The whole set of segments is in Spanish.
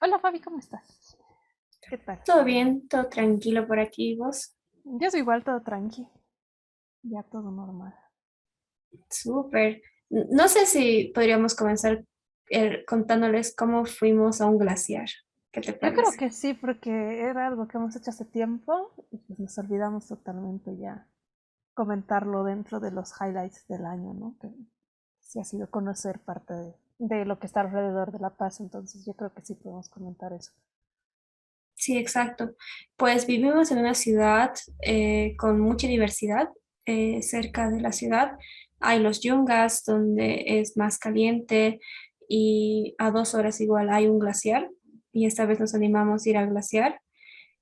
Hola Fabi, ¿cómo estás? ¿Qué tal? Todo bien, todo tranquilo por aquí, vos. Yo soy igual, todo tranqui. Ya todo normal. Súper. No sé si podríamos comenzar eh, contándoles cómo fuimos a un glaciar. ¿Qué te Yo creo parece? que sí, porque era algo que hemos hecho hace tiempo y pues nos olvidamos totalmente ya comentarlo dentro de los highlights del año, ¿no? Que sí ha sido conocer parte de, de lo que está alrededor de La Paz, entonces yo creo que sí podemos comentar eso. Sí, exacto. Pues vivimos en una ciudad eh, con mucha diversidad. eh, cerca de la ciudad hay los yungas, donde es más caliente, y a dos horas igual hay un glaciar. Y esta vez nos animamos a ir al glaciar.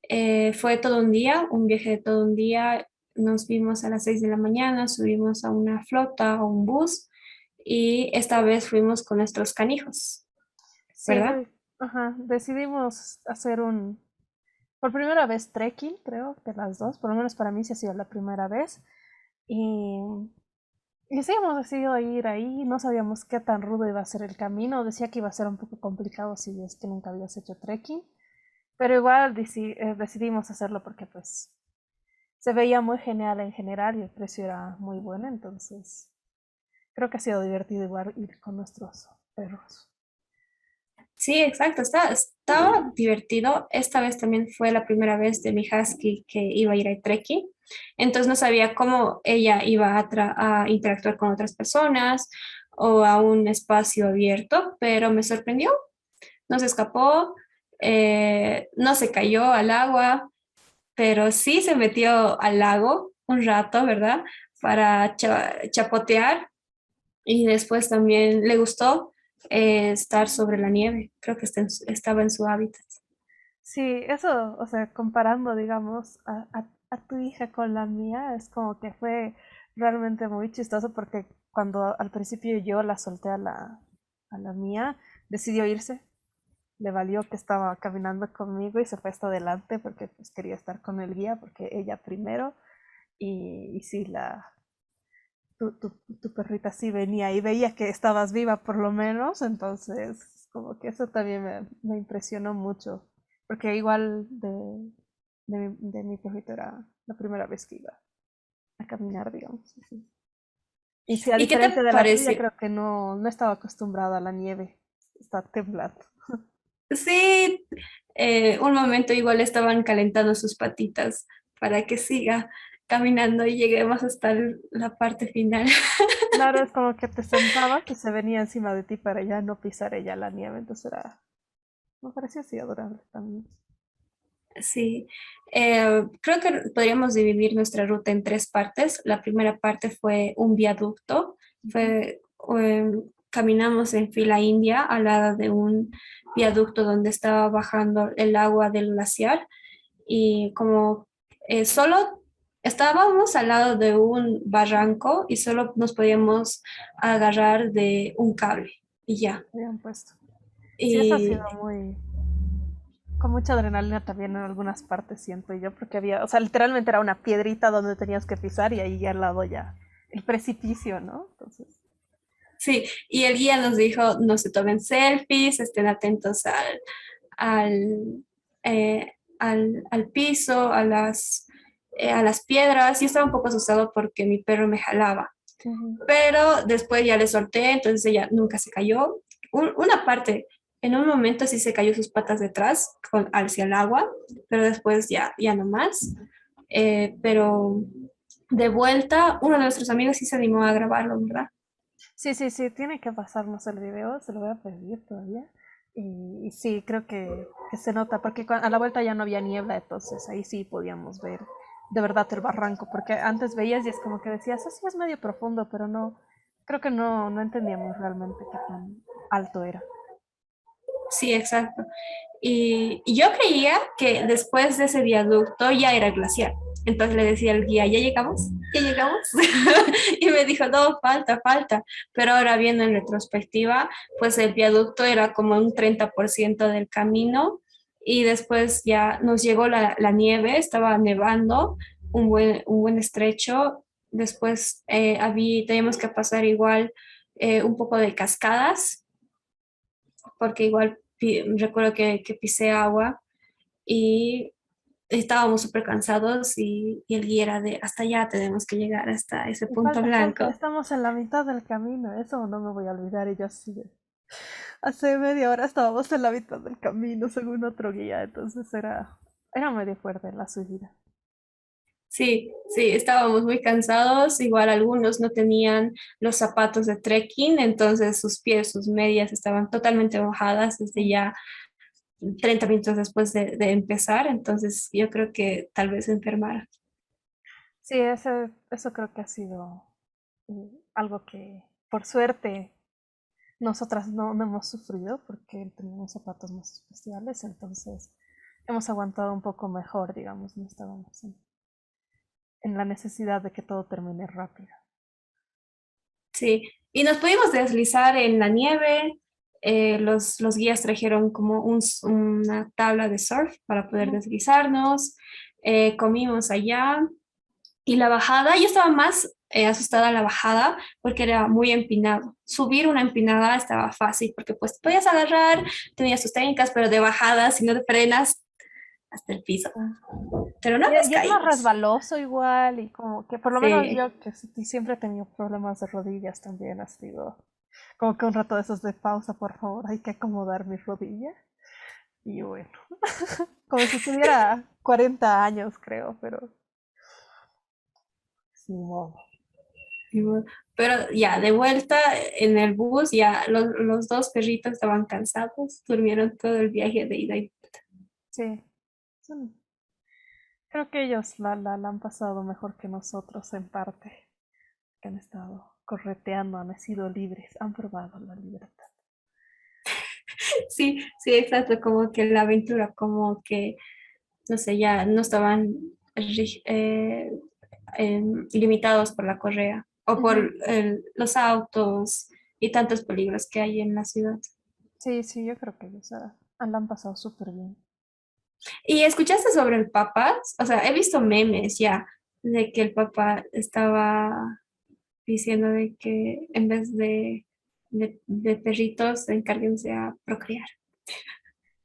Eh, fue todo un día, un viaje de todo un día. Nos vimos a las 6 de la mañana, subimos a una flota o un bus y esta vez fuimos con nuestros canijos, Sí, ¿verdad? de- ajá, decidimos hacer un, por primera vez trekking, creo, de las dos, por lo menos para mí sí ha sido la primera vez. Y, y sí, hemos decidido ir ahí, no sabíamos qué tan rudo iba a ser el camino, decía que iba a ser un poco complicado si es que nunca habías hecho trekking, pero igual deci- eh, decidimos hacerlo porque pues se veía muy genial en general y el precio era muy bueno, entonces creo que ha sido divertido igual ir con nuestros perros. Sí, exacto, está, estaba divertido. Esta vez también fue la primera vez de mi husky que iba a ir a trekking, entonces no sabía cómo ella iba a, tra- a interactuar con otras personas o a un espacio abierto, pero me sorprendió, no se escapó, eh, no se cayó al agua, pero sí se metió al lago un rato, ¿verdad? Para cha- chapotear y después también le gustó eh, estar sobre la nieve. Creo que estaba en su hábitat. Sí, eso, o sea, comparando, digamos, a, a- a tu hija con la mía, es como que fue realmente muy chistoso porque cuando al principio yo la solté a la, a la mía, decidió irse, le valió que estaba caminando conmigo y se fue hasta adelante porque pues quería estar con el guía, porque ella primero, y, y sí, la, tu, tu, tu perrita sí venía y veía que estabas viva por lo menos, entonces como que eso también me, me impresionó mucho, porque igual de, de, mi, de mi perrito era la primera vez que iba a caminar, digamos. así. Y sí, a ¿Y qué te de la tuya, creo que no, no estaba acostumbrada a la nieve, está temblando. Sí, eh, un momento igual estaban calentando sus patitas para que siga caminando y lleguemos hasta la parte final. Claro, es como que te sentabas y se venía encima de ti para ya no pisar ella la nieve, entonces era, me pareció así adorable también. Sí, eh, creo que podríamos dividir nuestra ruta en tres partes. La primera parte fue un viaducto, fue, eh, caminamos en fila india al lado de un viaducto donde estaba bajando el agua del glaciar y como eh, solo estábamos al lado de un barranco y solo nos podíamos agarrar de un cable y ya. Habían puesto. Sí, eso ha sido Y muy, con mucha adrenalina también en algunas partes, siento yo, porque había, o sea, literalmente era una piedrita donde tenías que pisar y ahí al lado ya el precipicio, ¿no? Entonces, Sí, y el guía nos dijo, no se tomen selfies, estén atentos al, al, eh, al, al piso, a las, eh, a las piedras. Yo estaba un poco asustado porque mi perro me jalaba, pero después ya le solté, entonces ella nunca se cayó. Un- una parte, en un momento sí se cayó sus patas detrás hacia el agua, pero después ya, ya no más. Eh, pero de vuelta, uno de nuestros amigos sí se animó a grabarlo, ¿verdad? Sí, sí, sí, tiene que pasarnos el video, se lo voy a pedir todavía. Y, y sí, creo que, que se nota, porque a la vuelta ya no había niebla, entonces ahí sí podíamos ver de verdad el barranco, porque antes veías y es como que decías, así es medio profundo, pero no, creo que no, no entendíamos realmente qué tan alto era. Sí, exacto. Y, y yo creía que después de ese viaducto ya era glaciar. Entonces le decía al guía, ¿ya llegamos? ¿Ya llegamos? y me dijo, no, falta, falta. Pero ahora viendo en retrospectiva, pues el viaducto era como un 30% del camino y después ya nos llegó la, la nieve, estaba nevando, un buen, un buen estrecho. Después eh, había, teníamos que pasar igual eh, un poco de cascadas porque igual recuerdo que, que pisé agua y estábamos súper cansados y, y, el guía era de hasta allá tenemos que llegar hasta ese punto blanco. Estamos en la mitad del camino, eso no me voy a olvidar y yo así hace media hora estábamos en la mitad del camino según otro guía, entonces era, era medio fuerte la subida. Sí, sí, estábamos muy cansados, igual algunos no tenían los zapatos de trekking, entonces sus pies, sus medias estaban totalmente mojadas desde ya 30 minutos después de, empezar, entonces yo creo que tal vez enfermara. Sí, eso, eso creo que ha sido eh, algo que por suerte nosotras no, hemos sufrido porque tenemos zapatos más especiales, entonces hemos aguantado un poco mejor, digamos, no estábamos en, en la necesidad de que todo termine rápido. Sí, y nos pudimos deslizar en la nieve. Eh, los, los, guías trajeron como un, una tabla de surf para poder deslizarnos. Eh, comimos allá. Y la bajada, yo estaba más eh, asustada a la bajada porque era muy empinado. Subir una empinada estaba fácil porque pues podías agarrar, tenías tus técnicas, pero de bajada, si no te frenas, hasta el piso. Pero no es más resbaloso igual y como que por lo menos yo que siempre he tenido problemas de rodillas también ha sido como que un rato de esos de pausa, por favor, hay que acomodar mi rodilla. Y bueno, como si tuviera 40 años creo, pero sí, Pero ya, de vuelta en el bus, ya los, los dos perritos estaban cansados, durmieron todo el viaje de ida y vuelta. Sí. Creo que ellos la, la, han pasado mejor que nosotros en parte. Que han estado correteando, han sido libres, han probado la libertad. Sí, sí, exacto, como que la aventura, como que, no sé, ya no estaban eh, em, limitados por la correa o por los autos y tantos peligros que hay en la ciudad. Sí, sí, yo creo que la han pasado súper bien. ¿Y escuchaste sobre el Papa? O sea, he visto memes ya de que el Papa estaba diciendo de que en vez de, de, perritos, encárguense a procrear.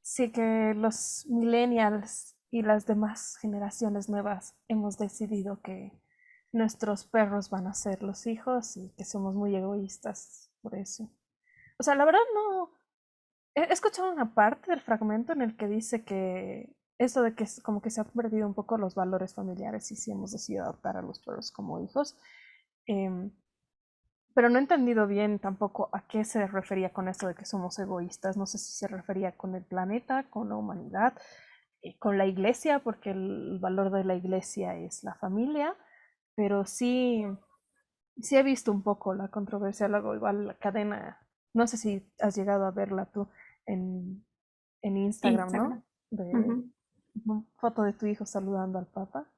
Sí, que los millennials y las demás generaciones nuevas hemos decidido que nuestros perros van a ser los hijos y que somos muy egoístas por eso. O sea, la verdad no, he escuchado una parte del fragmento en el que dice que eso de que como que se han perdido un poco los valores familiares y si hemos decidido adoptar a los perros como hijos. Em, pero no he entendido bien tampoco a qué se refería con esto de que somos egoístas. No sé si se refería con el planeta, con la humanidad, eh, con la iglesia, porque el valor de la iglesia es la familia. Pero sí, sí he visto un poco la controversia, luego igual la cadena, no sé si has llegado a verla tú, en, Instagram, ¿no? De foto de tu hijo saludando al Papa.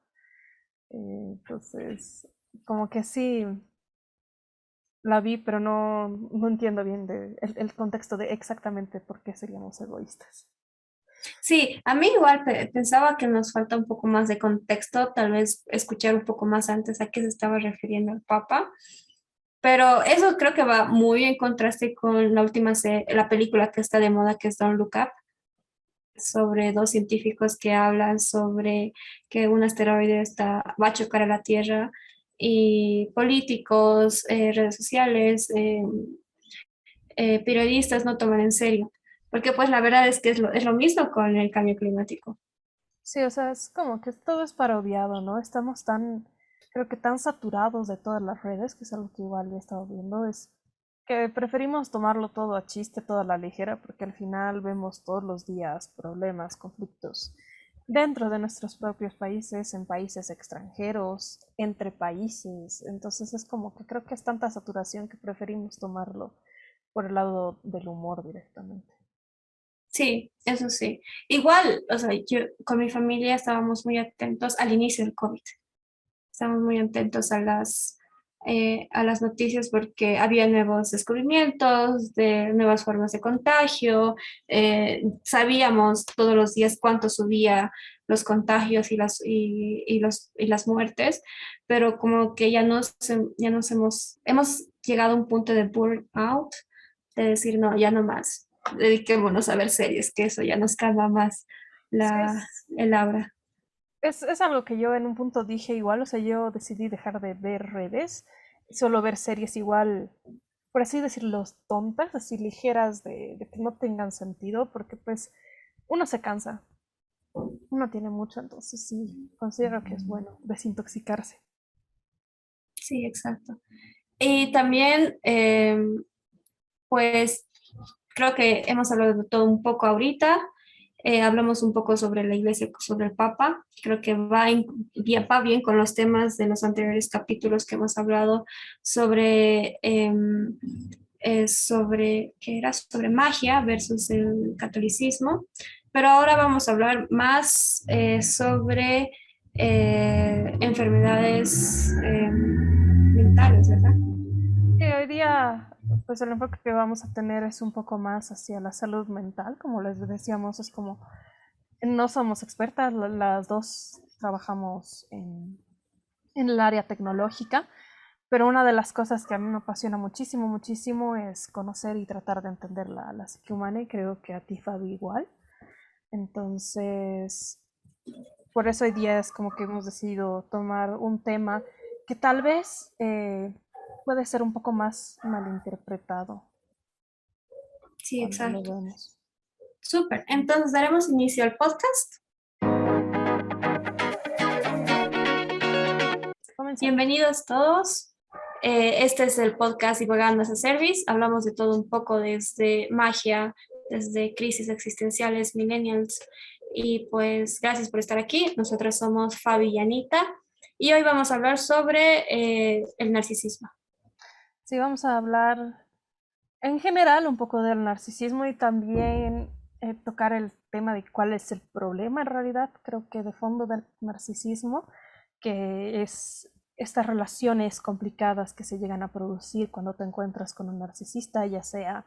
Eh, entonces, como que sí, la vi, pero no, no entiendo bien de, el, contexto de exactamente por qué seríamos egoístas. Sí, a mí igual pensaba que nos falta un poco más de contexto, tal vez escuchar un poco más antes a qué se estaba refiriendo el Papa, pero eso creo que va muy en contraste con la última, la película que está de moda, que es Don't Look Up, sobre dos científicos que hablan sobre que un asteroide está, va a chocar a la Tierra y políticos, eh, redes sociales, eh, eh, periodistas no toman en serio, porque pues la verdad es que es lo, es lo mismo con el cambio climático. Sí, o sea, es como que todo es parodiado, ¿no? Estamos tan creo que tan saturados de todas las redes, que es algo que igual he estado viendo, es que preferimos tomarlo todo a chiste, toda la ligera, porque al final vemos todos los días problemas, conflictos dentro de nuestros propios países, en países extranjeros, entre países. Entonces es como que creo que es tanta saturación que preferimos tomarlo por el lado del humor directamente. Sí, eso sí. Igual, o sea, yo con mi familia estábamos muy atentos al inicio del COVID estamos muy atentos a las, eh, a las noticias porque había nuevos descubrimientos de nuevas formas de contagio. Eh, sabíamos todos los días cuánto subía los contagios y las, y, los, y las muertes, pero como que ya nos, ya nos hemos, hemos llegado a un punto de burnout, de decir, no, ya no más. Dediquémonos a ver series, que eso ya nos calma más la, el aura. Es, es algo que yo en un punto dije igual, o sea, yo decidí dejar de ver redes, solo ver series igual, por así decirlo, tontas, así ligeras, de, de que no tengan sentido, porque pues uno se cansa, uno tiene mucho, entonces sí, considero que es bueno desintoxicarse. Sí, exacto. Y también, em, pues, creo que hemos hablado de todo un poco ahorita. Eh, hablamos un poco sobre la iglesia, sobre el Papa. Creo que va, va bien con los temas de los anteriores capítulos que hemos hablado sobre, em, eh, sobre, ¿qué era? sobre magia versus el catolicismo. Pero ahora vamos a hablar más eh, sobre enfermedades em, mentales, ¿verdad? hoy día, pues el enfoque que vamos a tener es un poco más hacia la salud mental, como les decíamos, es como, no somos expertas, las dos trabajamos en, el área tecnológica, pero una de las cosas que a mí me apasiona muchísimo, muchísimo es conocer y tratar de entender la, la psique humana y creo que a ti, Fabi, igual. Entonces, por eso hoy día es como que hemos decidido tomar un tema que tal vez eh, puede ser un poco más malinterpretado. Sí, exacto. Súper. Entonces daremos inicio al podcast. Bienvenidos todos. Eh, este es el podcast Divagando as a Service. Hablamos de todo un poco desde magia, desde crisis existenciales, millennials. Y pues gracias por estar aquí. Nosotros somos Fabi y Anita. Y hoy vamos a hablar sobre eh, el narcisismo. Sí, vamos a hablar en general un poco del narcisismo y también eh, tocar el tema de cuál es el problema en realidad, creo que de fondo del narcisismo, que es estas relaciones complicadas que se llegan a producir cuando te encuentras con un narcisista, ya sea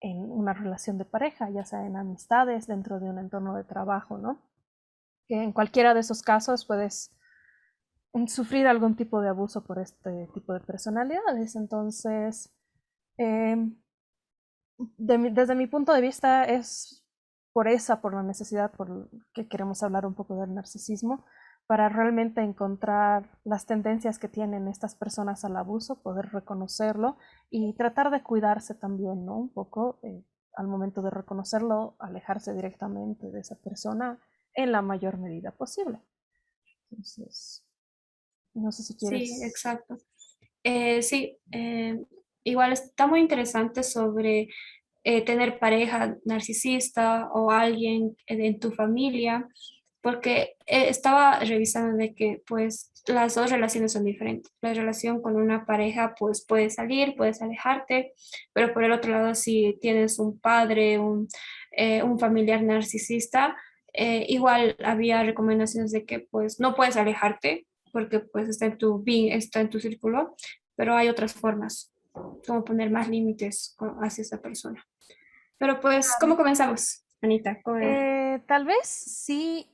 en una relación de pareja, ya sea en amistades, dentro de un entorno de trabajo, ¿no? Que en cualquiera de esos casos puedes sufrir algún tipo de abuso por este tipo de personalidades. Entonces, em, desde mi punto de vista es por esa, por la necesidad, por que queremos hablar un poco del narcisismo, para realmente encontrar las tendencias que tienen estas personas al abuso, poder reconocerlo y tratar de cuidarse también, ¿no? Un poco eh, al momento de reconocerlo, alejarse directamente de esa persona en la mayor medida posible. Entonces, no sé si quieres. Sí, exacto. Eh, sí, eh, igual está muy interesante sobre eh, tener pareja narcisista o alguien en tu familia, porque estaba revisando de que pues las dos relaciones son diferentes. La relación con una pareja pues puede salir, puedes alejarte, pero por el otro lado si tienes un padre, un, un familiar narcisista, igual había recomendaciones de que pues no puedes alejarte, porque pues está en tu está en tu círculo, pero hay otras formas, como poner más límites hacia esa persona. Pero pues, ¿cómo comenzamos, Anita? Eh, tal vez sí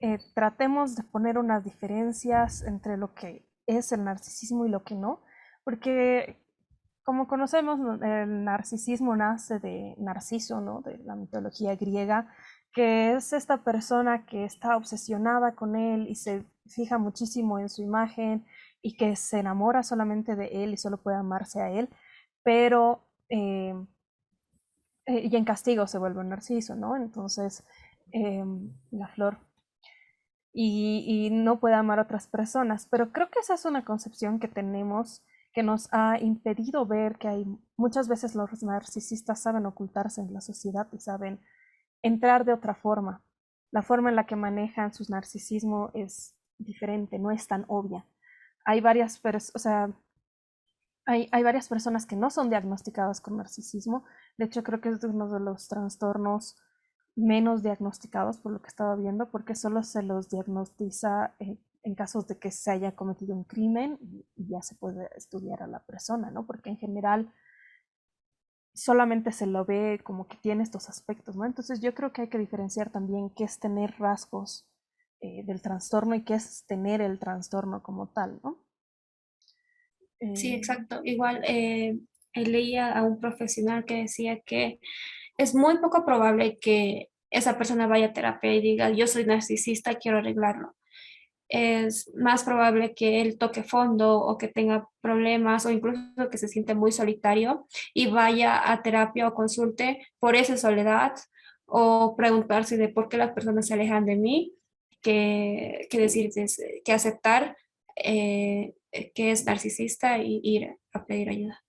eh, tratemos de poner unas diferencias entre lo que es el narcisismo y lo que no, porque como conocemos, el narcisismo nace de Narciso, ¿no? De la mitología griega, que es esta persona que está obsesionada con él y se fija muchísimo en su imagen y que se enamora solamente de él y solo puede amarse a él, pero eh, eh, y en castigo se vuelve un narciso, ¿no? Entonces, eh, la flor. Y, y, no puede amar a otras personas, pero creo que esa es una concepción que tenemos que nos ha impedido ver que hay muchas veces los narcisistas saben ocultarse en la sociedad y saben entrar de otra forma. La forma en la que manejan su narcisismo es diferente, no es tan obvia. Hay varias, o hay, hay, varias personas que no son diagnosticadas con narcisismo. De hecho, creo que es uno de los trastornos menos diagnosticados por lo que estaba viendo, porque solo se los diagnostiza en, en casos de que se haya cometido un crimen y, ya se puede estudiar a la persona, ¿no? Porque en general solamente se lo ve como que tiene estos aspectos, ¿no? Entonces yo creo que hay que diferenciar también qué es tener rasgos eh, del trastorno y qué es tener el trastorno como tal, ¿no? sí, eh, exacto. Igual eh, leía a un profesional que decía que es muy poco probable que esa persona vaya a terapia y diga, yo soy narcisista, quiero arreglarlo. Es más probable que él toque fondo o que tenga problemas o incluso que se siente muy solitario y vaya a terapia o consulte por esa soledad o preguntarse de por qué las personas se alejan de mí, que, que decir, que aceptar eh, que es narcisista y ir a pedir ayuda.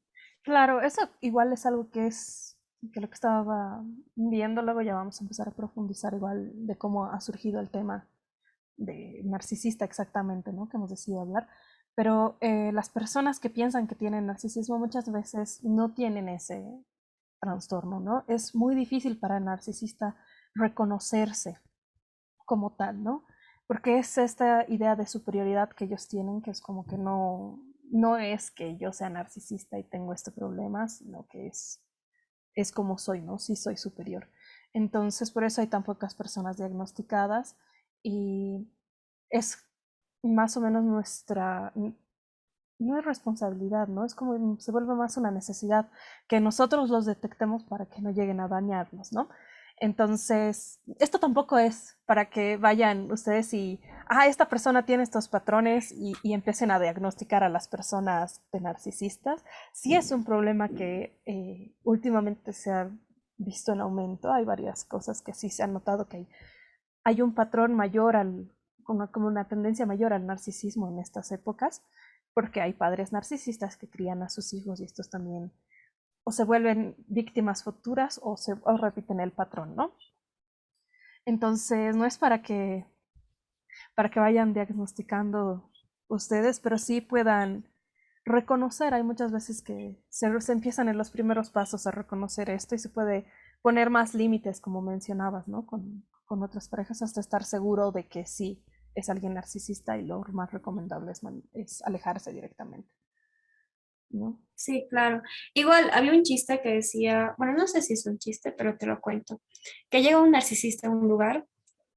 Claro, eso igual es algo que es que lo que estaba viendo, luego ya vamos a empezar a profundizar igual de cómo ha surgido el tema de narcisista exactamente, ¿no? Que hemos decidido hablar. Pero eh, las personas que piensan que tienen narcisismo muchas veces no tienen ese trastorno, ¿no? Es muy difícil para el narcisista reconocerse como tal, ¿no? Porque es esta idea de superioridad que ellos tienen, que es como que no, no es que yo sea narcisista y tengo este problema, sino que es es como soy, ¿no? Sí soy superior. Entonces, por eso hay tan pocas personas diagnosticadas y es más o menos nuestra, no es responsabilidad, ¿no? Es como se vuelve más una necesidad que nosotros los detectemos para que no lleguen a dañarnos, ¿no? Entonces, esto tampoco es para que vayan ustedes y, ah, esta persona tiene estos patrones y, empiecen a diagnosticar a las personas de narcisistas. Sí es un problema que eh, últimamente se ha visto en aumento. Hay varias cosas que sí se han notado que hay, hay un patrón mayor al, como, como una tendencia mayor al narcisismo en estas épocas, porque hay padres narcisistas que crían a sus hijos y estos también o se vuelven víctimas futuras o se repiten el patrón, ¿no? Entonces, no es para que, para que vayan diagnosticando ustedes, pero sí puedan reconocer. Hay muchas veces que se, empiezan en los primeros pasos a reconocer esto y se puede poner más límites, como mencionabas, ¿no? Con otras parejas hasta estar seguro de que sí es alguien narcisista y lo más recomendable es, es alejarse directamente. Sí, claro. Igual había un chiste que decía, bueno, no sé si es un chiste, pero te lo cuento, que llega un narcisista a un lugar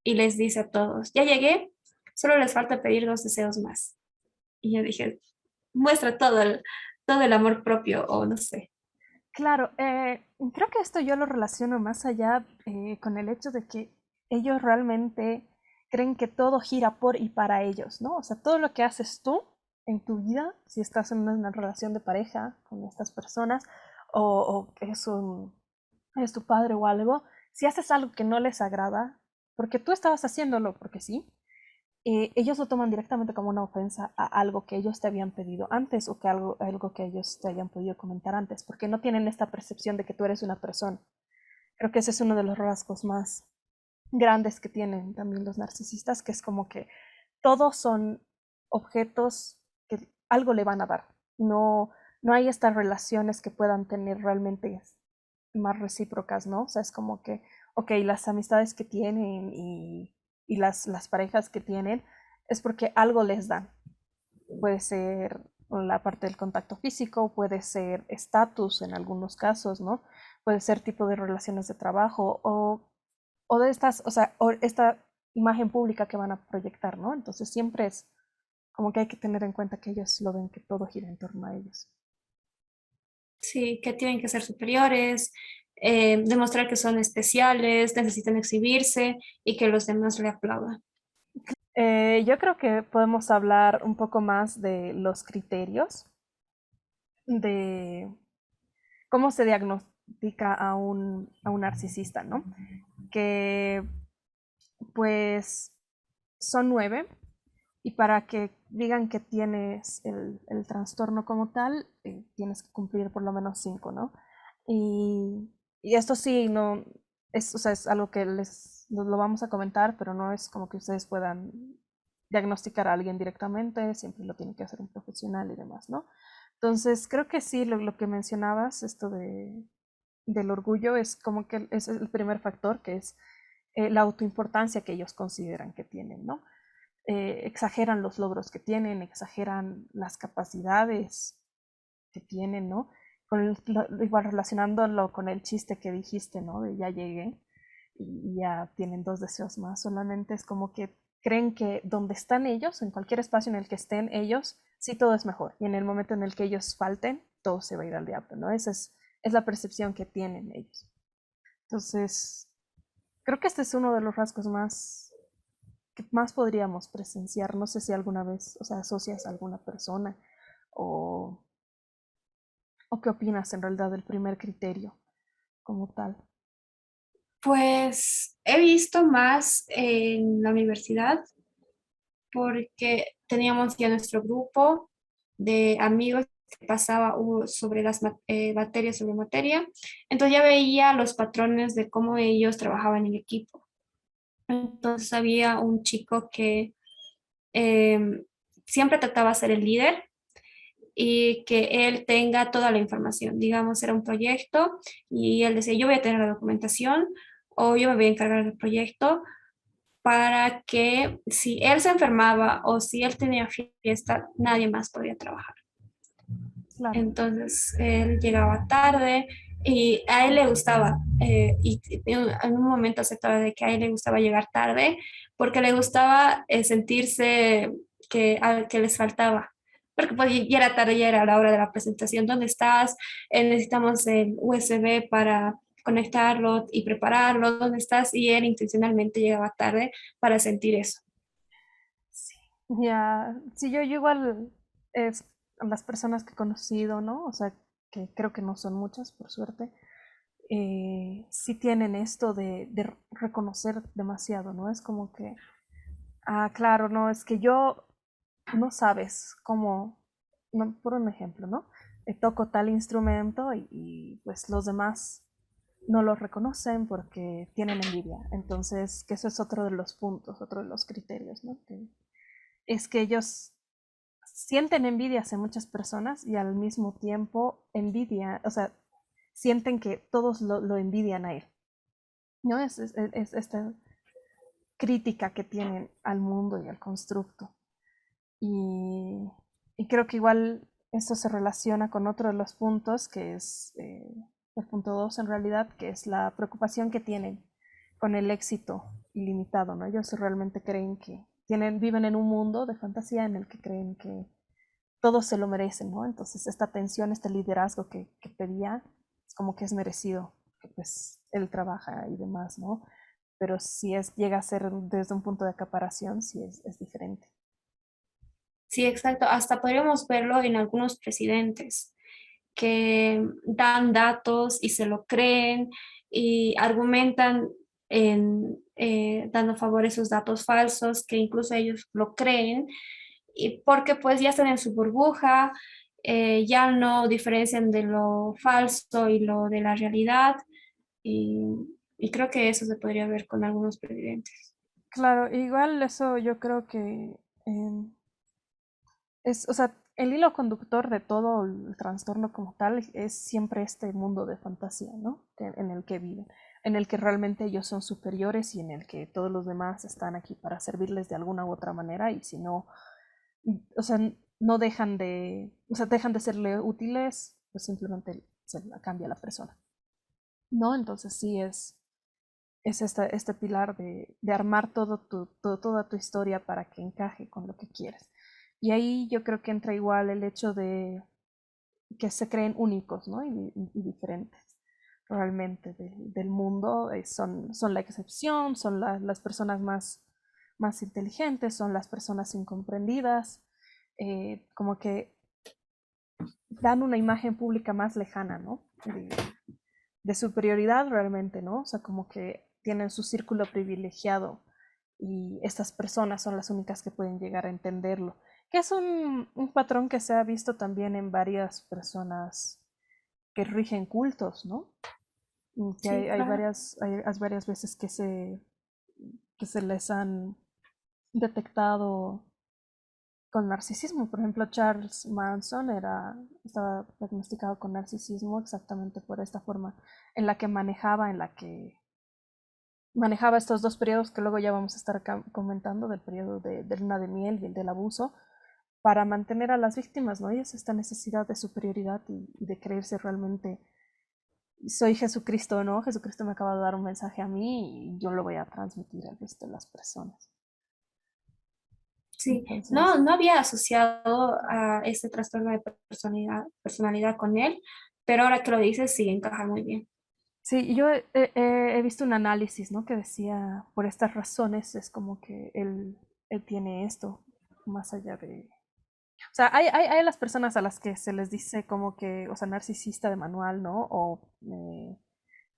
y les dice a todos, ya llegué, solo les falta pedir dos deseos más. Y yo dije, muestra todo el, todo el amor propio o no sé. Claro, eh, creo que esto yo lo relaciono más allá eh, con el hecho de que ellos realmente creen que todo gira por y para ellos, ¿no? O sea, todo lo que haces tú en tu vida, si estás en una relación de pareja con estas personas o, es, tu padre o algo, si haces algo que no les agrada, porque tú estabas haciéndolo porque sí, eh, ellos lo toman directamente como una ofensa a algo que ellos te habían pedido antes o que algo, algo que ellos te hayan podido comentar antes, porque no tienen esta percepción de que tú eres una persona. Creo que ese es uno de los rasgos más grandes que tienen también los narcisistas, que es como que todos son objetos algo le van a dar. No, no hay estas relaciones que puedan tener realmente más recíprocas, ¿no? O sea, es como que, ok, las amistades que tienen y, y las, las parejas que tienen es porque algo les dan. Puede ser la parte del contacto físico, puede ser estatus en algunos casos, ¿no? Puede ser tipo de relaciones de trabajo o, o de estas, o sea, o esta imagen pública que van a proyectar, ¿no? Entonces siempre es como que hay que tener en cuenta que ellos lo ven que todo gira en torno a ellos. Sí, que tienen que ser superiores, eh, demostrar que son especiales, necesitan exhibirse y que los demás le aplaudan. Eh, yo creo que podemos hablar un poco más de los criterios de cómo se diagnostica a un, a un narcisista, ¿no? Que pues son nueve y para que digan que tienes el, trastorno como tal, eh, tienes que cumplir por lo menos cinco, ¿no? Y, esto sí, no, es, o sea, es algo que les lo vamos a comentar, pero no es como que ustedes puedan diagnosticar a alguien directamente, siempre lo tiene que hacer un profesional y demás, ¿no? Entonces, creo que sí, lo, que mencionabas, esto de, del orgullo, es como que es el primer factor, que es eh, la autoimportancia que ellos consideran que tienen, ¿no? Eh, exageran los logros que tienen, exageran las capacidades que tienen, ¿no? Con igual relacionándolo con el chiste que dijiste, ¿no? De ya llegué y ya tienen dos deseos más, solamente es como que creen que donde están ellos, en cualquier espacio en el que estén ellos, sí todo es mejor. Y en el momento en el que ellos falten, todo se va a ir al diablo, ¿no? Esa es, es la percepción que tienen ellos. Entonces, creo que este es uno de los rasgos más que más podríamos presenciar. No sé si alguna vez, o sea, asocias a alguna persona o, o qué opinas en realidad del primer criterio como tal. Pues he visto más en la universidad porque teníamos ya nuestro grupo de amigos pasaba sobre las eh, materias sobre materia. Entonces ya veía los patrones de cómo ellos trabajaban en equipo. Entonces había un chico que em, siempre trataba de ser el líder y que él tenga toda la información. Digamos, era un proyecto y él decía, yo voy a tener la documentación, o yo me voy a encargar del proyecto para que si él se enfermaba o si él tenía fiesta, nadie más podía trabajar. Entonces él llegaba tarde y a él le gustaba, eh, y en un momento aceptaba de que a él le gustaba llegar tarde porque le gustaba eh, sentirse que, que les faltaba. Porque pues ya era tarde, ya era la hora de la presentación. ¿Dónde estás? Eh, necesitamos el USB para conectarlo y prepararlo, dónde estás, y él intencionalmente llegaba tarde para sentir eso. Sí, ya, sí, yo, igual es las personas que he conocido, ¿no? O sea, que creo que no son muchas, por suerte, eh, sí tienen esto de, reconocer demasiado, ¿no? Es como que, ah, claro, no, es que yo no sabes cómo, por un ejemplo, ¿no? Eh, toco tal instrumento y, pues los demás no lo reconocen porque tienen envidia. Entonces, que eso es otro de los puntos, otro de los criterios, ¿no? Es que ellos sienten envidia hacia muchas personas y al mismo tiempo envidia, o sea, sienten que todos lo, envidian a él. ¿No? Es, esta crítica que tienen al mundo y al constructo. Y, creo que igual eso se relaciona con otro de los puntos que es eh, el punto dos en realidad, que es la preocupación que tienen con el éxito ilimitado, ¿no? Ellos realmente creen que viven en un mundo de fantasía en el que creen que todos se lo merecen, ¿no? Entonces esta tensión, este liderazgo que, pedía, es como que es merecido, que pues él trabaja y demás, ¿no? Pero si es, llega a ser desde un punto de acaparación, sí es, es diferente. Sí, exacto. Hasta podríamos verlo en algunos presidentes que dan datos y se lo creen y argumentan en, eh, dando favor a esos datos falsos que incluso ellos lo creen y porque pues ya están en su burbuja, eh, ya no diferencian de lo falso y lo de la realidad y, creo que eso se podría ver con algunos presidentes. Claro, igual eso yo creo que eh, es, o sea, el hilo conductor de todo el trastorno como tal es siempre este mundo de fantasía, ¿no? en el que viven, en el que realmente ellos son superiores y en el que todos los demás están aquí para servirles de alguna u otra manera y si no, o sea, no dejan de, o sea, dejan de serle útiles, pues simplemente se la cambia la persona. ¿No? Entonces sí es, es este, este pilar de, de armar todo tu, toda tu historia para que encaje con lo que quieres. Y ahí yo creo que entra igual el hecho de que se creen únicos ¿no? y, diferentes realmente del mundo. Eh, son, son la excepción, son las personas más, más inteligentes, son las personas incomprendidas, eh, como que dan una imagen pública más lejana, ¿no? De, de, superioridad realmente, ¿no? O sea, como que tienen su círculo privilegiado y estas personas son las únicas que pueden llegar a entenderlo que es un, patrón que se ha visto también en varias personas que rigen cultos, ¿no? Que hay, varias, hay varias veces que se, que se les han detectado con narcisismo. Por ejemplo, Charles Manson era, estaba diagnosticado con narcisismo exactamente por esta forma en la que manejaba, en la que manejaba estos dos periodos que luego ya vamos a estar comentando, del periodo de, de luna de miel y el del abuso, para mantener a las víctimas, ¿no? Y es esta necesidad de superioridad y, de creerse realmente, soy Jesucristo, ¿no? Jesucristo me acaba de dar un mensaje a mí y yo lo voy a transmitir al resto de las personas. Sí, no, no había asociado a este trastorno de personalidad, personalidad con él, pero ahora que lo dices, sí, encaja muy bien. Sí, yo he, he- he visto un análisis, ¿no? Que decía, por estas razones es como que él, él tiene esto, más allá de... O sea, hay, hay, hay las personas a las que se les dice como que, o sea, narcisista de manual, ¿no? O eh,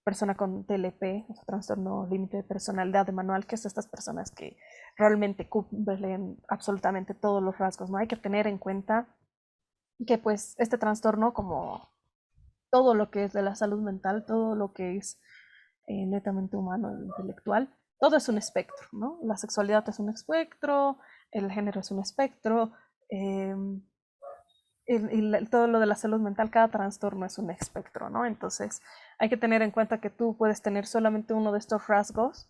persona con TLP, o sea, trastorno límite de personalidad de manual, que es estas personas que realmente cumplen absolutamente todos los rasgos, ¿no? Hay que tener en cuenta que pues este trastorno, como todo lo que es de la salud mental, todo lo que es eh, netamente humano e intelectual, todo es un espectro, ¿no? La sexualidad es un espectro, el género es un espectro, eh, todo lo de la salud mental, cada trastorno es un espectro, ¿no? Entonces hay que tener en cuenta que tú puedes tener solamente uno de estos rasgos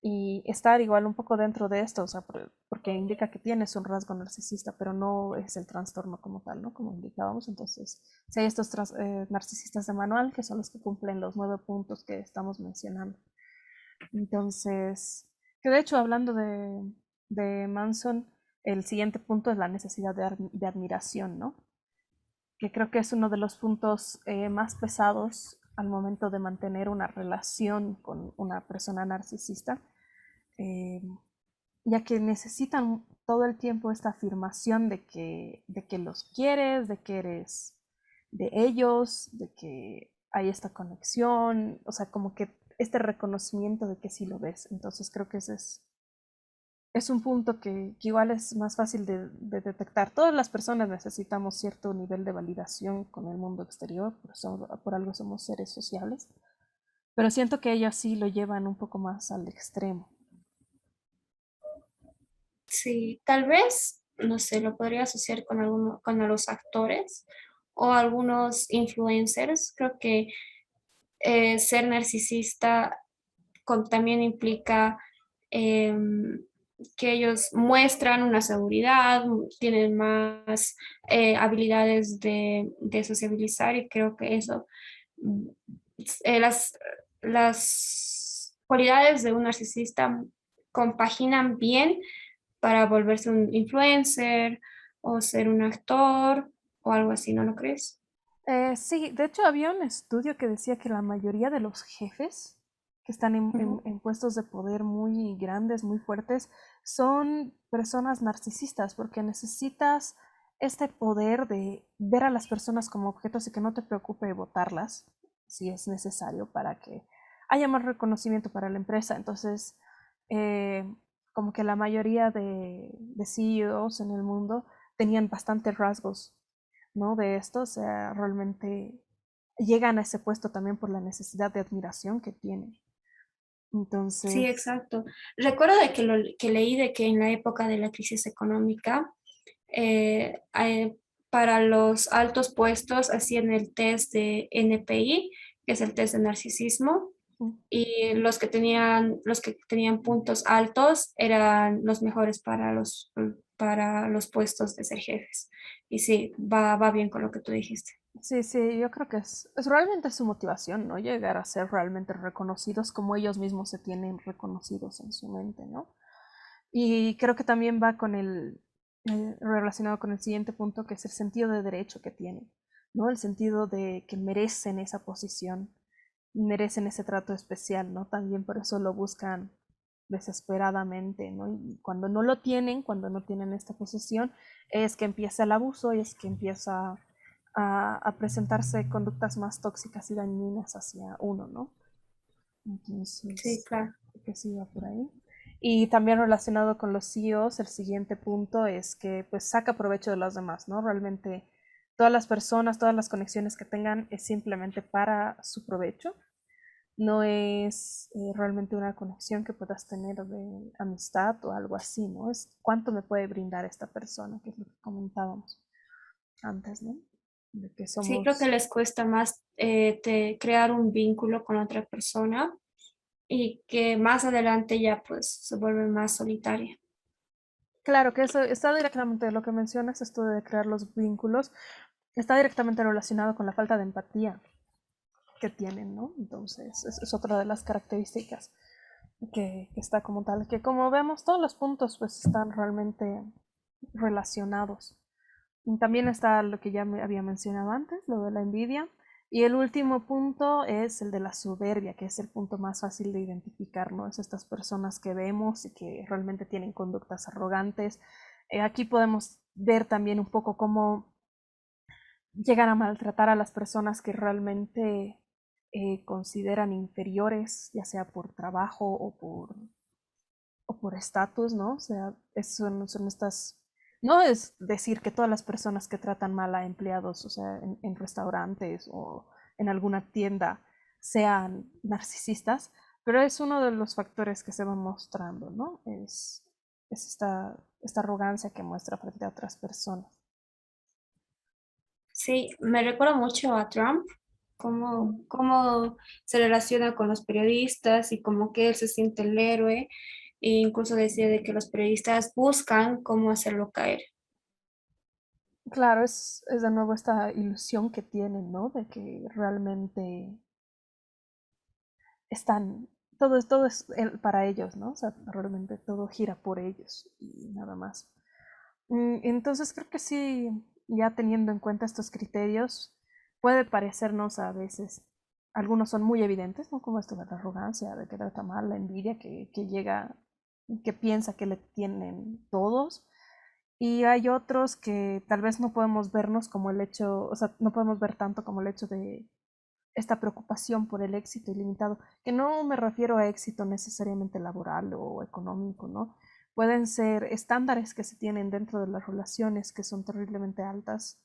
y estar igual un poco dentro de esto, o sea, porque indica que tienes un rasgo narcisista, pero no es el trastorno como tal, ¿no? Como indicábamos. Entonces, si hay estos eh, narcisistas de manual, que son los que cumplen los nueve puntos que estamos mencionando. Entonces, que de hecho, hablando de Manson, el siguiente punto es la necesidad de, admiración, ¿no? Que creo que es uno de los puntos eh, más pesados al momento de mantener una relación con una persona narcisista eh, ya que necesitan todo el tiempo esta afirmación de que, de que los quieres, de que eres de ellos, de que hay esta conexión, o sea, como que este reconocimiento de que sí lo ves. Entonces creo que ese es, es un punto que, que igual es más fácil de, de, detectar. Todas las personas necesitamos cierto nivel de validación con el mundo exterior, por, eso, por algo somos seres sociales, pero siento que ellos sí lo llevan un poco más al extremo. Sí, tal vez, no sé, lo podría asociar con, alguno, con los actores o algunos influencers. Creo que eh, ser narcisista también implica eh, que ellos muestran una seguridad, tienen más eh, habilidades de, de, sociabilizar y creo que eso, eh, las, las cualidades de un narcisista compaginan bien para volverse un influencer o ser un actor o algo así, ¿no lo crees? Eh, sí, de hecho había un estudio que decía que la mayoría de los jefes que están en, uh -huh. en, en, puestos de poder muy grandes, muy fuertes, son personas narcisistas porque necesitas este poder de ver a las personas como objetos y que no te preocupe votarlas si es necesario para que haya más reconocimiento para la empresa. Entonces, eh, como que la mayoría de, de, CEOs en el mundo tenían bastantes rasgos, ¿no? De esto, o sea, realmente llegan a ese puesto también por la necesidad de admiración que tienen. Entonces... Sí, exacto. Recuerdo de que, lo, que leí de que en la época de la crisis económica, eh, eh, para los altos puestos hacían el test de NPI, que es el test de narcisismo, y los que tenían los que tenían puntos altos eran los mejores para los para los puestos de ser jefes. Y sí va, va bien con lo que tú dijiste. Sí sí yo creo que es, es realmente su motivación no llegar a ser realmente reconocidos como ellos mismos se tienen reconocidos en su mente no y creo que también va con el eh, relacionado con el siguiente punto que es el sentido de derecho que tienen no el sentido de que merecen esa posición merecen ese trato especial, ¿no? También por eso lo buscan desesperadamente, ¿no? Y cuando no lo tienen, cuando no tienen esta posesión, es que empieza el abuso y es que empieza a, a presentarse conductas más tóxicas y dañinas hacia uno, ¿no? Entonces, sí, claro. Que sí va por ahí. Y también relacionado con los CEOs, el siguiente punto es que pues saca provecho de los demás, ¿no? Realmente todas las personas, todas las conexiones que tengan es simplemente para su provecho no es eh, realmente una conexión que puedas tener de amistad o algo así, ¿no? Es cuánto me puede brindar esta persona, que es lo que comentábamos antes, ¿no? De que somos... Sí, creo que les cuesta más eh, te, crear un vínculo con otra persona y que más adelante ya pues se vuelve más solitaria. Claro, que eso está directamente, lo que mencionas, esto de crear los vínculos, está directamente relacionado con la falta de empatía que tienen, ¿no? Entonces, es, es otra de las características que, que, está como tal, que como vemos, todos los puntos pues están realmente relacionados. También está lo que ya me había mencionado antes, lo de la envidia, Y el último punto es el de la soberbia, que es el punto más fácil de identificar, ¿no? Es estas personas que vemos y que realmente tienen conductas arrogantes. Eh, aquí podemos ver también un poco cómo llegan a maltratar a las personas que realmente eh, consideran inferiores, ya sea por trabajo o por o por estatus, ¿no? O sea, son, estas no es decir que todas las personas que tratan mal a empleados, o sea, en, restaurantes o en alguna tienda, sean narcisistas, pero es uno de los factores que se va mostrando, ¿no? Es, es esta, esta arrogancia que muestra frente a otras personas. Sí, me recuerda mucho a Trump, cómo, cómo se relaciona con los periodistas y como que él se siente el héroe e incluso decía de que los periodistas buscan cómo hacerlo caer. Claro, es, es de nuevo esta ilusión que tienen, ¿no? De que realmente están, todo, todo es para ellos, ¿no? O sea, realmente todo gira por ellos y nada más. Mm, entonces creo que sí, ya teniendo en cuenta estos criterios, puede parecernos a veces, algunos son muy evidentes, ¿no? Como esto de la arrogancia, de que trata mal, la envidia que, que llega que piensa que le tienen todos. Y hay otros que tal vez no podemos vernos como el hecho, o sea, no podemos ver tanto como el hecho de esta preocupación por el éxito ilimitado, que no me refiero a éxito necesariamente laboral o económico, ¿no? Pueden ser estándares que se tienen dentro de las relaciones que son terriblemente altas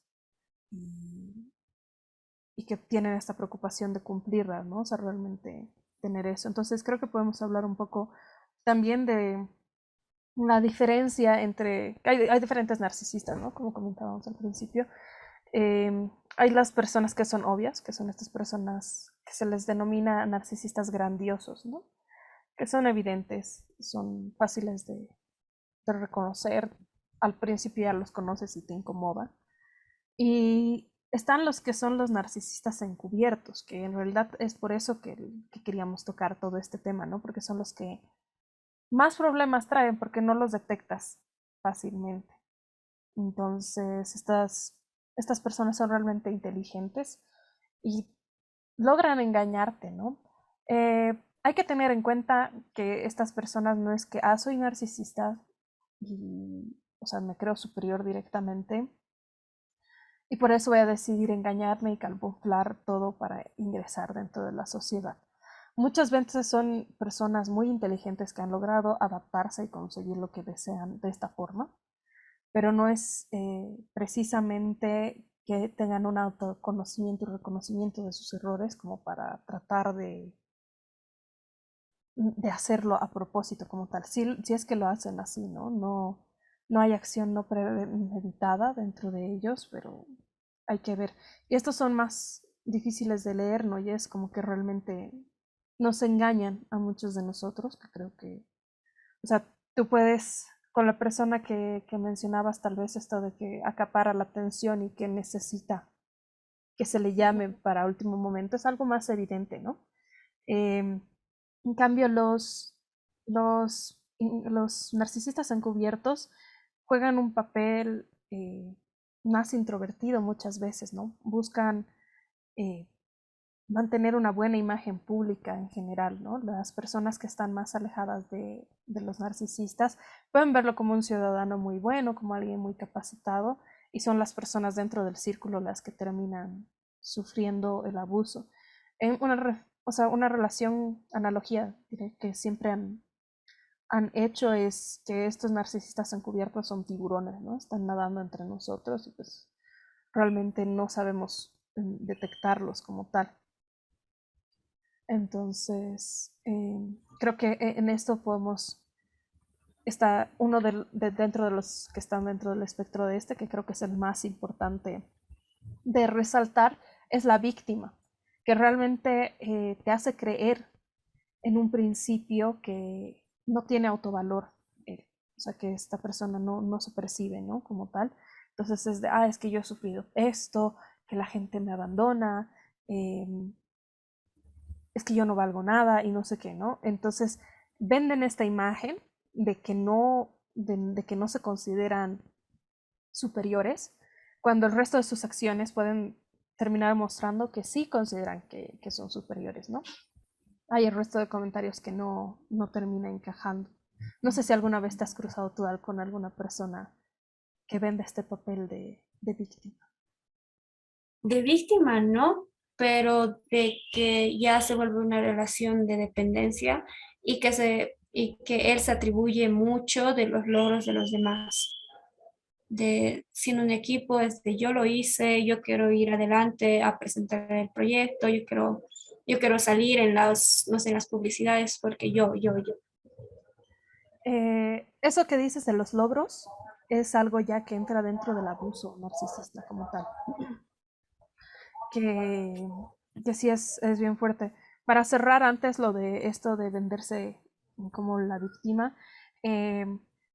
y que tienen esta preocupación de cumplirlas, ¿no? O sea, realmente tener eso. Entonces creo que podemos hablar un poco también de la diferencia entre, hay, diferentes narcisistas, ¿no? Como comentábamos al principio. Em, hay las personas que son obvias, que son estas personas que se les denomina narcisistas grandiosos, ¿no? Que son evidentes, son fáciles de, de reconocer. Al principio ya los conoces y te incomoda. Y están los que son los narcisistas encubiertos, que en realidad es por eso que, que queríamos tocar todo este tema, ¿no? Porque son los que más problemas traen porque no los detectas fácilmente. Entonces, estas, estas personas son realmente inteligentes y logran engañarte, ¿no? Eh, hay que tener en cuenta que estas personas no es que, ah, soy narcisista y, o sea, me creo superior directamente y por eso voy a decidir engañarme y camuflar todo para ingresar dentro de la sociedad. Muchas veces son personas muy inteligentes que han logrado adaptarse y conseguir lo que desean de esta forma, pero no es eh, precisamente que tengan un autoconocimiento y reconocimiento de sus errores como para tratar de, de hacerlo a propósito como tal. Si, si es que lo hacen así, ¿no? No, no hay acción no premeditada dentro de ellos, pero hay que ver. Y estos son más difíciles de leer, ¿no? Y es como que realmente nos engañan a muchos de nosotros, que creo que, o sea, tú puedes, con la persona que, que mencionabas, tal vez esto de que acapara la atención y que necesita que se le llame para último momento, es algo más evidente, ¿no? Em, en cambio, los, los, los narcisistas encubiertos juegan un papel eh, más introvertido muchas veces, ¿no? Buscan eh, mantener una buena imagen pública en general, ¿no? Las personas que están más alejadas de, los narcisistas pueden verlo como un ciudadano muy bueno, como alguien muy capacitado, y son las personas dentro del círculo las que terminan sufriendo el abuso. En una, o sea, una relación, analogía que siempre han, han hecho es que estos narcisistas encubiertos son tiburones, ¿no? Están nadando entre nosotros y pues realmente no sabemos mm, detectarlos como tal. Entonces, em, creo que e, en esto podemos, está uno de, dentro de los que están dentro del espectro de este, que creo que es el más importante de resaltar, es la víctima, que realmente eh, te hace creer en un principio que no tiene autovalor, eh, o sea, que esta persona no, no se percibe, ¿no? Como tal. Entonces es de, ah, es que yo he sufrido esto, que la gente me abandona, eh, es que yo no valgo nada y no sé qué, ¿no? Entonces venden esta imagen de que no, de, que no se consideran superiores, cuando el resto de sus acciones pueden termina demostrando que sí consideran que, que, son superiores, ¿no? Hay el resto de comentarios que no, no termina encajando. No sé si alguna vez te has cruzado tú con alguna persona que vende este papel de, de víctima. De víctima, no, pero de que ya se vuelve una relación de dependencia y que, se, y que él se atribuye mucho de los logros de los demás de sin un equipo es de yo lo hice, yo quiero ir adelante a presentar el proyecto, yo quiero, yo quiero salir en las, no sé, en las publicidades porque yo, yo, yo. Eh, eso que dices de los logros es algo ya que entra dentro del abuso narcisista como tal. Que, que sí es, es bien fuerte. Para cerrar antes lo de esto de venderse como la víctima, eh,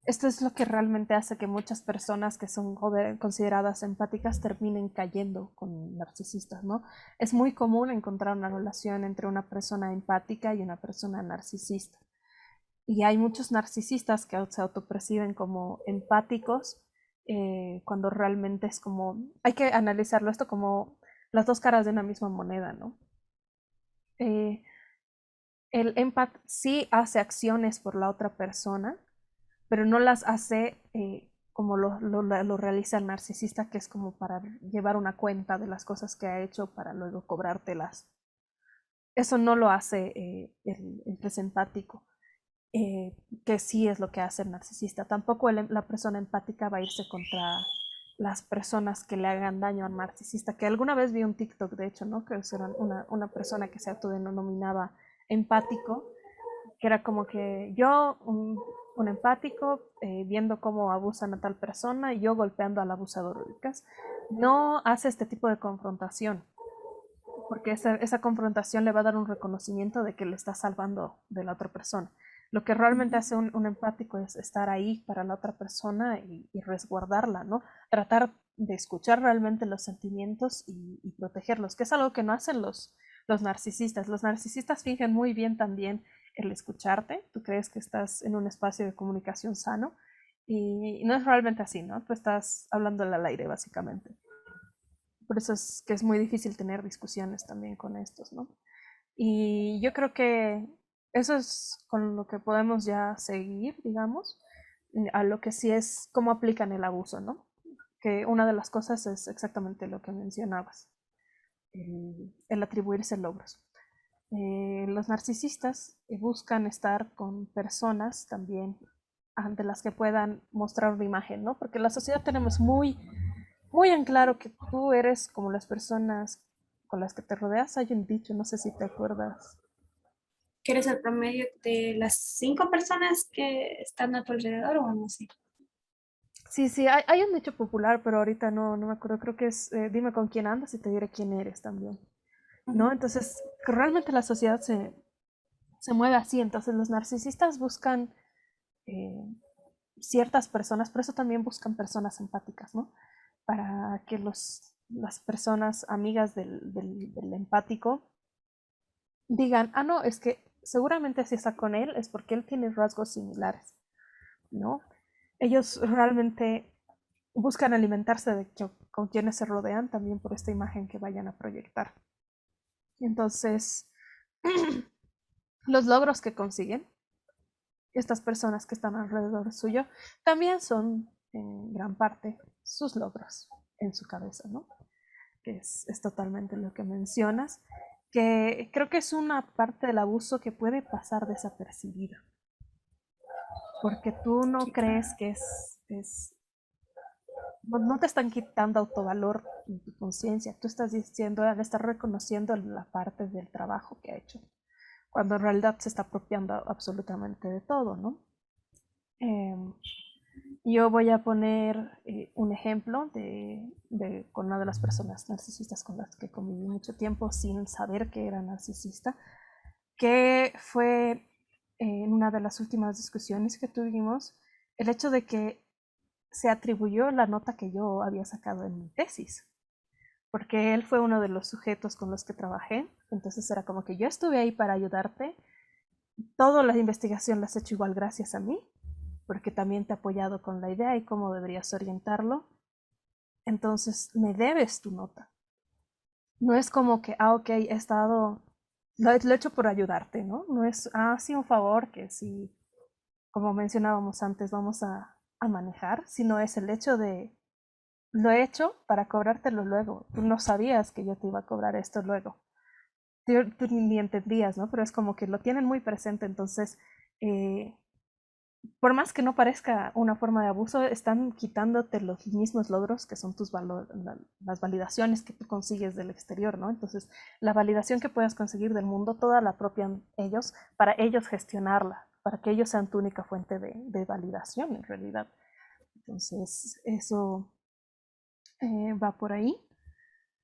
esto es lo que realmente hace que muchas personas que son consideradas empáticas terminen cayendo con narcisistas, ¿no? Es muy común encontrar una relación entre una persona empática y una persona narcisista. Y hay muchos narcisistas que se autoperciben como empáticos eh, cuando realmente es como, hay que analizarlo esto como las dos caras de una misma moneda, ¿no? Eh, el empat sí hace acciones por la otra persona, pero no las hace eh, como lo, lo, realiza el narcisista, que es como para llevar una cuenta de las cosas que ha hecho para luego cobrártelas. Eso no lo hace eh, el, el empático, eh, que sí es lo que hace el narcisista. Tampoco la persona empática va a irse contra las personas que le hagan daño al narcisista, que alguna vez vi un TikTok, de hecho, ¿no? Que era una, una persona que se autodenominaba empático, que era como que yo, un empático, eh, viendo cómo abusan a tal persona y yo golpeando al abusador. No hace este tipo de confrontación, porque esa, esa, confrontación le va a dar un reconocimiento de que le está salvando de la otra persona. Lo que realmente hace un, un empático es estar ahí para la otra persona y, y, resguardarla, ¿no? Tratar de escuchar realmente los sentimientos y, y protegerlos, que es algo que no hacen los, los narcisistas. Los narcisistas fingen muy bien también el escucharte, tú crees que estás en un espacio de comunicación sano y no es realmente así, ¿no? Tú estás hablando al aire básicamente. Por eso es que es muy difícil tener discusiones también con estos, ¿no? Y yo creo que eso es con lo que podemos ya seguir, digamos, a lo que sí es cómo aplican el abuso, ¿no? Que una de las cosas es exactamente lo que mencionabas, el atribuirse logros. Eh, los narcisistas eh, buscan estar con personas también ante las que puedan mostrar una imagen, ¿no? Porque en la sociedad tenemos muy, muy en claro que tú eres como las personas con las que te rodeas. Hay un dicho, no sé si te acuerdas. ¿Que eres el promedio de las cinco personas que están a tu alrededor o algo así? Sí, sí, hay, hay un dicho popular, pero ahorita no, no me acuerdo. Creo que es, eh, dime con quién andas y te diré quién eres también. ¿No? Entonces, realmente la sociedad se, se mueve así. Entonces, los narcisistas buscan eh, ciertas personas, por eso también buscan personas empáticas, ¿no? Para que los, las personas amigas del, del, empático digan, ah, no, es que seguramente si está con él es porque él tiene rasgos similares, ¿no? Ellos realmente buscan alimentarse de con quienes se rodean también por esta imagen que vayan a proyectar. Entonces, los logros que consiguen estas personas que están alrededor suyo también son en gran parte sus logros en su cabeza, ¿no? Que es, es totalmente lo que mencionas, que creo que es una parte del abuso que puede pasar desapercibida. Porque tú no crees que es, es no, te están quitando autovalor en tu conciencia, tú estás diciendo, al estar reconociendo la parte del trabajo que ha hecho, cuando en realidad se está apropiando absolutamente de todo, ¿no? Em, yo voy a poner eh, un ejemplo de, con una de las personas narcisistas con las que conviví mucho tiempo sin saber que era narcisista, que fue en una de las últimas discusiones que tuvimos, el hecho de que se atribuyó la nota que yo había sacado en mi tesis, porque él fue uno de los sujetos con los que trabajé, entonces era como que yo estuve ahí para ayudarte, toda la investigación la has hecho igual gracias a mí, porque también te he apoyado con la idea y cómo deberías orientarlo, entonces me debes tu nota. no es como que, ah, ok, he estado, lo he, hecho por ayudarte, ¿no? No es, ah, sí, un favor que sí, como mencionábamos antes, vamos a, a manejar, sino es el hecho de, lo he hecho para cobrártelo luego. Tú no sabías que yo te iba a cobrar esto luego. Tú, tú ni entendías, ¿no? Pero es como que lo tienen muy presente, entonces eh, por más que no parezca una forma de abuso, están quitándote los mismos logros que son tus las validaciones que tú consigues del exterior, ¿no? Entonces, la validación que puedas conseguir del mundo, toda la apropian ellos para ellos gestionarla, para que ellos sean tu única fuente de, de validación en realidad. Entonces, eso eh, va por ahí.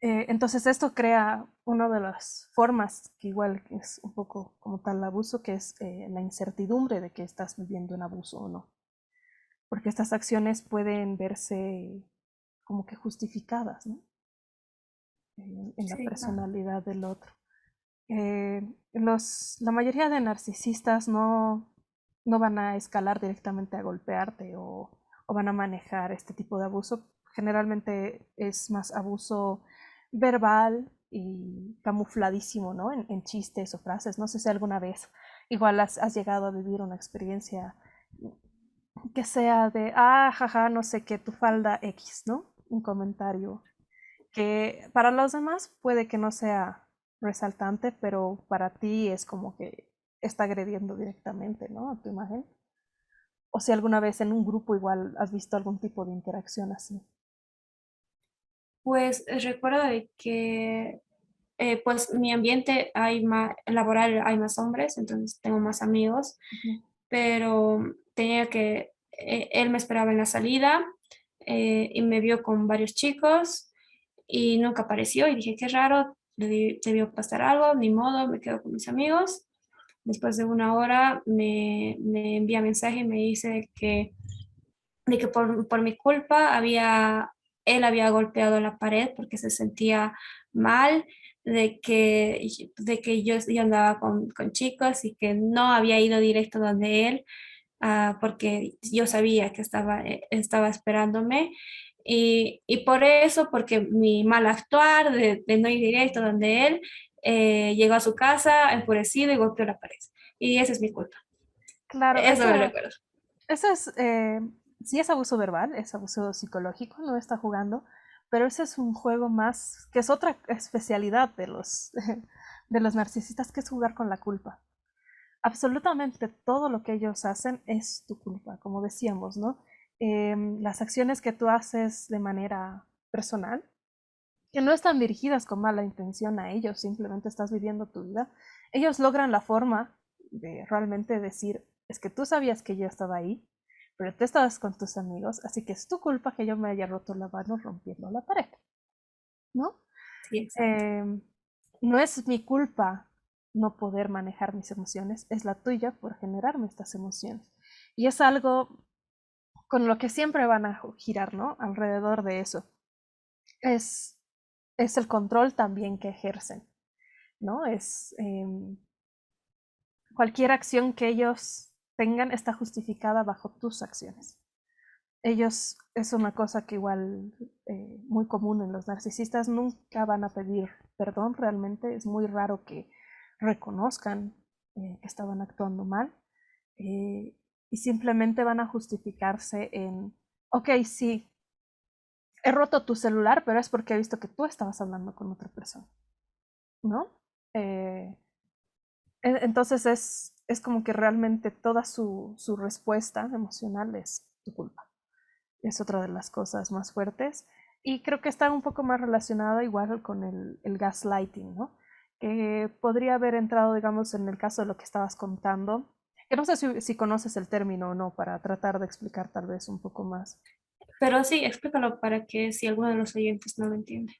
Eh, entonces esto crea una de las formas que igual es un poco como tal abuso, que es eh, la incertidumbre de que estás viviendo un abuso o no. Porque estas acciones pueden verse como que justificadas ¿no? en, en la claro. personalidad del otro. Eh, los, la mayoría de narcisistas no, no van a escalar directamente a golpearte o, van a manejar este tipo de abuso. Generalmente es más abuso verbal y camufladísimo, ¿no? En, en chistes o frases. No sé si alguna vez igual has, has llegado a vivir una experiencia que sea de, ah, jaja, no sé qué, tu falda X, ¿no? Un comentario que para los demás puede que no sea resaltante, pero para ti es como que está agrediendo directamente, ¿no? A tu imagen. O si alguna vez en un grupo igual has visto algún tipo de interacción así. Pues eh, recuerdo de que eh, pues mi ambiente hay más, laboral hay más hombres, entonces tengo más amigos, pero tenía que, eh, él me esperaba en la salida eh, y me vio con varios chicos y nunca apareció y dije, qué raro, debi- debió pasar algo, ni modo, me quedo con mis amigos. Después de una hora me, me envía mensaje y me dice que de que por, por mi culpa había, él había golpeado la pared porque se sentía mal, de que, de que yo, yo andaba con, con chicos y que no había ido directo donde él, ah, porque yo sabía que estaba, estaba esperándome. Y, y por eso, porque mi mal actuar de, de no ir directo donde él, eh, llegó a su casa enfurecido y golpeó la pared. Y esa es mi culpa. Claro, Eso me esa, recuerdo. Eso es, eh, sí es abuso verbal, es abuso psicológico, no está jugando, pero ese es un juego más, que es otra especialidad de los, de los narcisistas, que es jugar con la culpa. Absolutamente todo lo que ellos hacen es tu culpa, como decíamos, ¿no? Em, las acciones que tú haces de manera personal, que no están dirigidas con mala intención a ellos, simplemente estás viviendo tu vida, ellos logran la forma de realmente decir, es que tú sabías que yo estaba ahí, pero tú estabas con tus amigos, así que es tu culpa que yo me haya roto la mano rompiendo la pared, ¿no? Sí. Eh, no es mi culpa no poder manejar mis emociones, es la tuya por generarme estas emociones. Y es algo con lo que siempre van a girar, ¿no? Alrededor de eso. Es, es el control también que ejercen, ¿no? Es eh, cualquier acción que ellos tengan está justificada bajo tus acciones. Ellos, es una cosa que igual eh, muy común en los narcisistas, nunca van a pedir perdón realmente, es muy raro que reconozcan eh, que estaban actuando mal eh, y simplemente van a justificarse en, ok, sí, he roto tu celular, pero es porque he visto que tú estabas hablando con otra persona, ¿no? Eh, entonces es, es como que realmente toda su, su respuesta emocional es tu culpa. Es otra de las cosas más fuertes. Y creo que está un poco más relacionada igual con el, el gaslighting, ¿no? Que podría haber entrado, digamos, en el caso de lo que estabas contando, que no sé si conoces el término o no, para tratar de explicar tal vez un poco más. Pero sí, explícalo para que si alguno de los oyentes no lo entiende.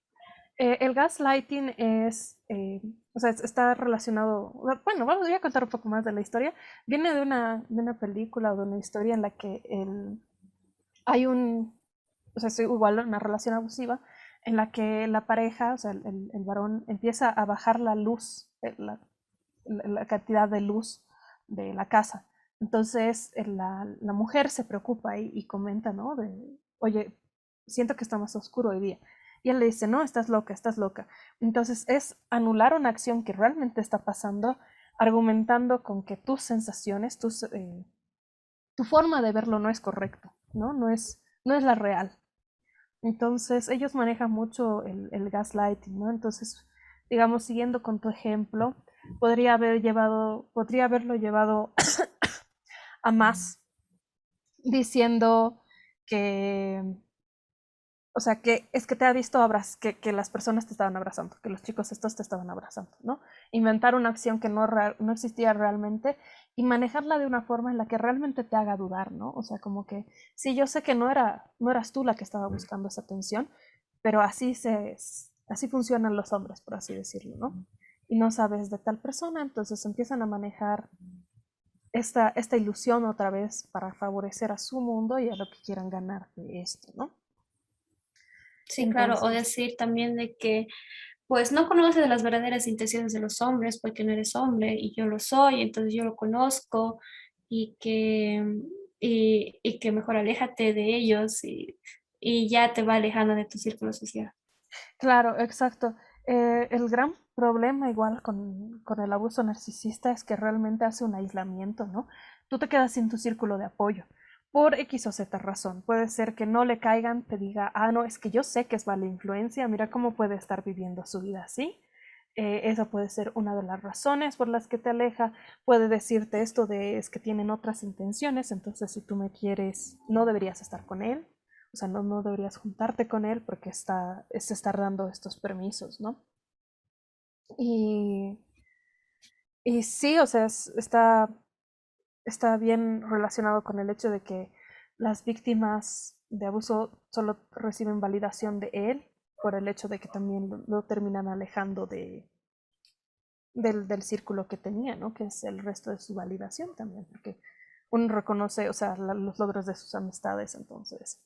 Eh, el gaslighting es, eh, o sea, está relacionado, bueno, vamos, voy a contar un poco más de la historia. Viene de una, de una película o de una historia en la que el, hay un, o sea, es igual una relación abusiva en la que la pareja, o sea, el, el varón empieza a bajar la luz, eh, la, la, cantidad de luz de la casa. Entonces la, la mujer se preocupa y, comenta, ¿no? Oye, siento que está más oscuro hoy día. Y él le dice, no, estás loca, estás loca. Entonces es anular una acción que realmente está pasando, argumentando con que tus sensaciones, tus, eh, tu forma de verlo no es correcto, ¿no? No es, no es la real. Entonces ellos manejan mucho el, el gaslighting, ¿no? Entonces, digamos, siguiendo con tu ejemplo, podría haber llevado, podría haberlo llevado a más, diciendo que o sea, que es que te ha visto abraz que, que, las personas te estaban abrazando, que los chicos estos te estaban abrazando, ¿no? Inventar una acción que no, no existía realmente y manejarla de una forma en la que realmente te haga dudar, ¿no? O sea, como que sí, yo sé que no, era, no eras tú la que estaba buscando esa atención, pero así, se, así funcionan los hombres, por así decirlo, ¿no? Y no sabes de tal persona, entonces empiezan a manejar esta, esta ilusión otra vez para favorecer a su mundo y a lo que quieran ganar de esto, ¿no? Sí, claro, o decir también de que pues no conoces las verdaderas intenciones de los hombres porque no eres hombre y yo lo soy, entonces yo lo conozco y que, y, y que mejor aléjate de ellos y, y, ya te va alejando de tu círculo social. Claro, exacto. Eh, el gran problema igual con, el abuso narcisista es que realmente hace un aislamiento, ¿no? Tú te quedas sin tu círculo de apoyo por X o Z razón. Puede ser que no le caigan, te diga, ah, no, es que yo sé que es mala influencia, mira cómo puede estar viviendo su vida así. Eh, esa puede ser una de las razones por las que te aleja. Puede decirte esto de es que tienen otras intenciones, entonces si tú me quieres, no deberías estar con él. O sea, no, no deberías juntarte con él porque está, se dando estos permisos, ¿no? Y, y sí, o sea, está está bien relacionado con el hecho de que las víctimas de abuso solo reciben validación de él por el hecho de que también lo, terminan alejando de, del, del, círculo que tenía, ¿no? Que es el resto de su validación también, porque uno reconoce, o sea, los logros de sus amistades, entonces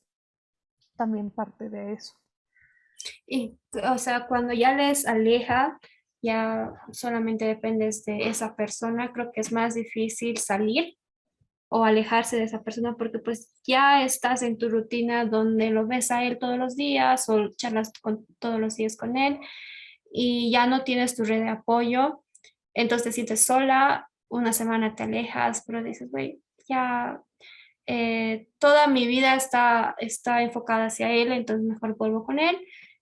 también parte de eso. Y, o sea, cuando ya les aleja, ya solamente dependes de esa persona, creo que es más difícil salir o alejarse de esa persona porque pues ya estás en tu rutina donde lo ves a él todos los días o charlas con, todos los días con él y ya no tienes tu red de apoyo, entonces te sientes sola, una semana te alejas, pero dices, güey, ya eh, toda mi vida está, está enfocada hacia él, entonces mejor vuelvo con él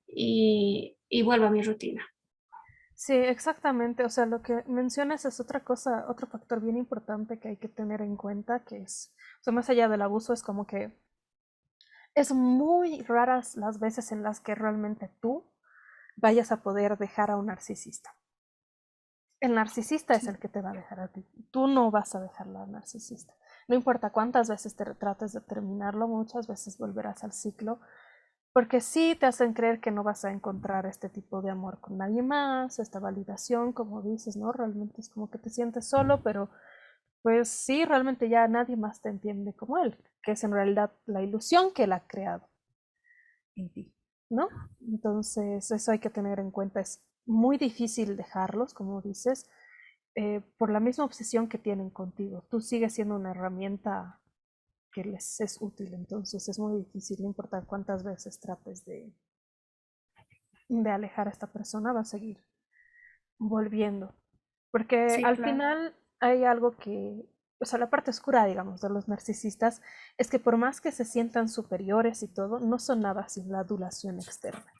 y, y vuelvo a mi rutina. Sí, exactamente. O sea, lo que mencionas es otra cosa, otro factor bien importante que hay que tener en cuenta, que es, o sea, más allá del abuso, es como que es muy raras las veces en las que realmente tú vayas a poder dejar a un narcisista. El narcisista es el que te va a dejar a ti. Tú no vas a dejarla al narcisista. No importa cuántas veces te trates de terminarlo, muchas veces volverás al ciclo porque sí te hacen creer que no vas a encontrar este tipo de amor con nadie más, esta validación, como dices, ¿no? Realmente es como que te sientes solo, pero pues sí, realmente ya nadie más te entiende como él, que es en realidad la ilusión que él ha creado en ti, ¿no? Entonces, eso hay que tener en cuenta. Es muy difícil dejarlos, como dices, eh, por la misma obsesión que tienen contigo. Tú sigues siendo una herramienta que les es útil. Entonces es muy difícil, no importa cuántas veces trates de, de alejar a esta persona, va a seguir volviendo. Porque al final hay algo que, o sea, la parte oscura, digamos, de los narcisistas es que por más que se sientan superiores y todo, no son nada sin la adulación externa.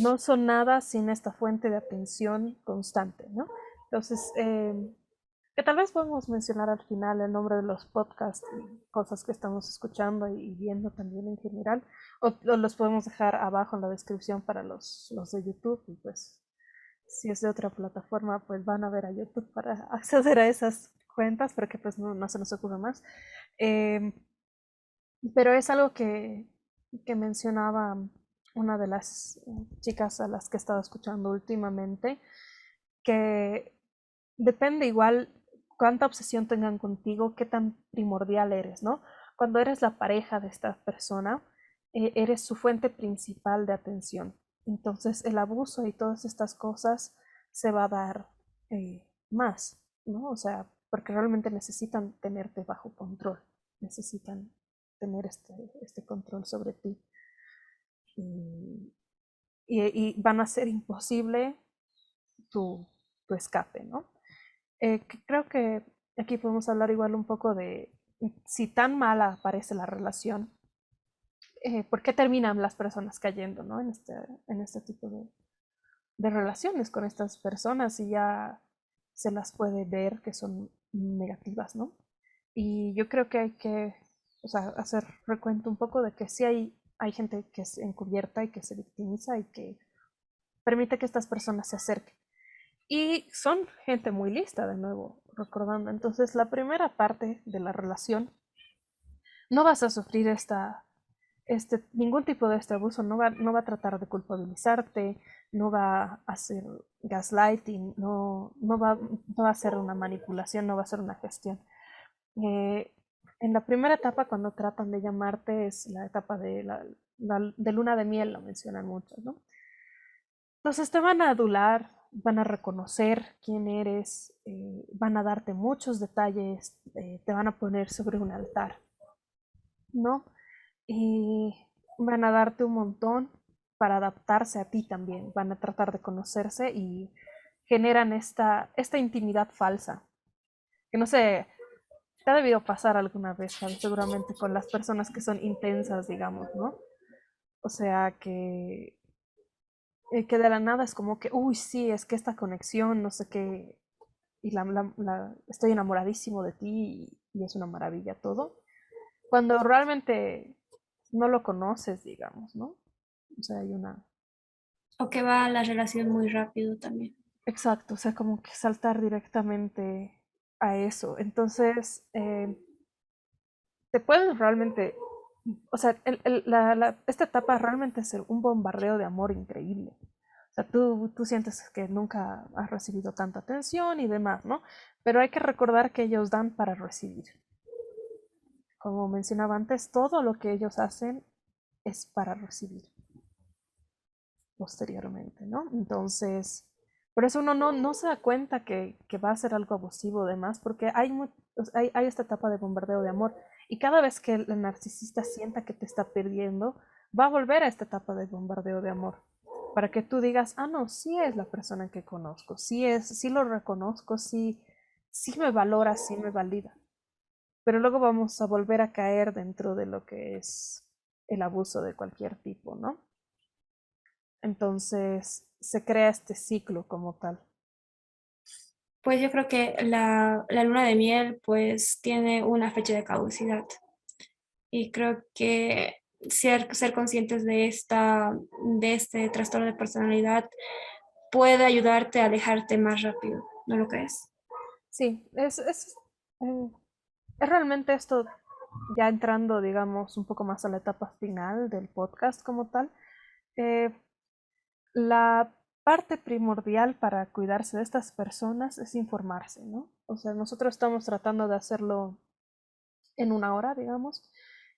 No son nada sin esta fuente de atención constante, ¿no? Entonces, eh, que tal vez podemos mencionar al final el nombre de los podcasts y cosas que estamos escuchando y viendo también en general, o, los podemos dejar abajo en la descripción para los, los de YouTube y pues si es de otra plataforma pues van a ver a YouTube para acceder a esas cuentas para que pues no, no se nos ocurra más. Eh, pero es algo que, que mencionaba una de las chicas a las que he estado escuchando últimamente, que depende igual cuánta obsesión tengan contigo, qué tan primordial eres, ¿no? Cuando eres la pareja de esta persona, eh, eres su fuente principal de atención. Entonces el abuso y todas estas cosas se va a dar eh, más, ¿no? O sea, porque realmente necesitan tenerte bajo control, necesitan tener este, este control sobre ti. Y, van a ser imposible tu, tu escape, ¿no? Eh, creo que aquí podemos hablar igual un poco de si tan mala parece la relación, eh, ¿por qué terminan las personas cayendo ¿no? en, este, en este tipo de, de relaciones con estas personas y ya se las puede ver que son negativas, ¿no? Y yo creo que hay que o sea, hacer recuento un poco de que sí hay, hay gente que es encubierta y que se victimiza y que permite que estas personas se acerquen. Y son gente muy lista, de nuevo, recordando. Entonces, la primera parte de la relación, no vas a sufrir esta, este, ningún tipo de este abuso, no va, no va a tratar de culpabilizarte, no va a hacer gaslighting, no, no, va, no va a hacer una manipulación, no va a hacer una gestión. Eh, en la primera etapa, cuando tratan de llamarte, es la etapa de, la, de luna de miel, lo mencionan mucho, ¿no? Entonces te van a adular, van a reconocer quién eres, eh, van a darte muchos detalles, eh, te van a poner sobre un altar, ¿no? Y van a darte un montón para adaptarse a ti también, van a tratar de conocerse y generan esta, esta intimidad falsa. Que no sé, te ha debido pasar alguna vez, seguramente con las personas que son intensas, digamos, ¿no? O sea, que eh, que de la nada es como que, uy, sí, es que esta conexión, no sé qué, y la, la, estoy enamoradísimo de ti y, es una maravilla todo, cuando realmente no lo conoces, digamos, ¿no? O sea, hay una... O que va la relación muy rápido también. Exacto, o sea, como que saltar directamente a eso. Entonces, eh, te pueden realmente o sea, esta etapa realmente es un bombardeo de amor increíble. O sea, tú, tú sientes que nunca has recibido tanta atención y demás, ¿no? Pero hay que recordar que ellos dan para recibir. Como mencionaba antes, todo lo que ellos hacen es para recibir posteriormente, ¿no? Entonces, por eso uno no, no se da cuenta que, que va a ser algo abusivo demás, porque hay, hay, hay esta etapa de bombardeo de amor y cada vez que el narcisista sienta que te está perdiendo, va a volver a esta etapa de bombardeo de amor. Para que tú digas, ah, no, sí es la persona que conozco, sí es, sí lo reconozco, sí, sí me valora, sí me valida. Pero luego vamos a volver a caer dentro de lo que es el abuso de cualquier tipo, ¿no? Entonces se crea este ciclo como tal. Pues yo creo que la, luna de miel pues tiene una fecha de caducidad y creo que ser, ser conscientes de, esta, de este trastorno de personalidad puede ayudarte a alejarte más rápido, ¿no lo crees? Sí, es, es, eh, es realmente esto, ya entrando, digamos, un poco más a la etapa final del podcast como tal, eh, la parte primordial para cuidarse de estas personas es informarse, ¿no? O sea, nosotros estamos tratando de hacerlo en una hora, digamos,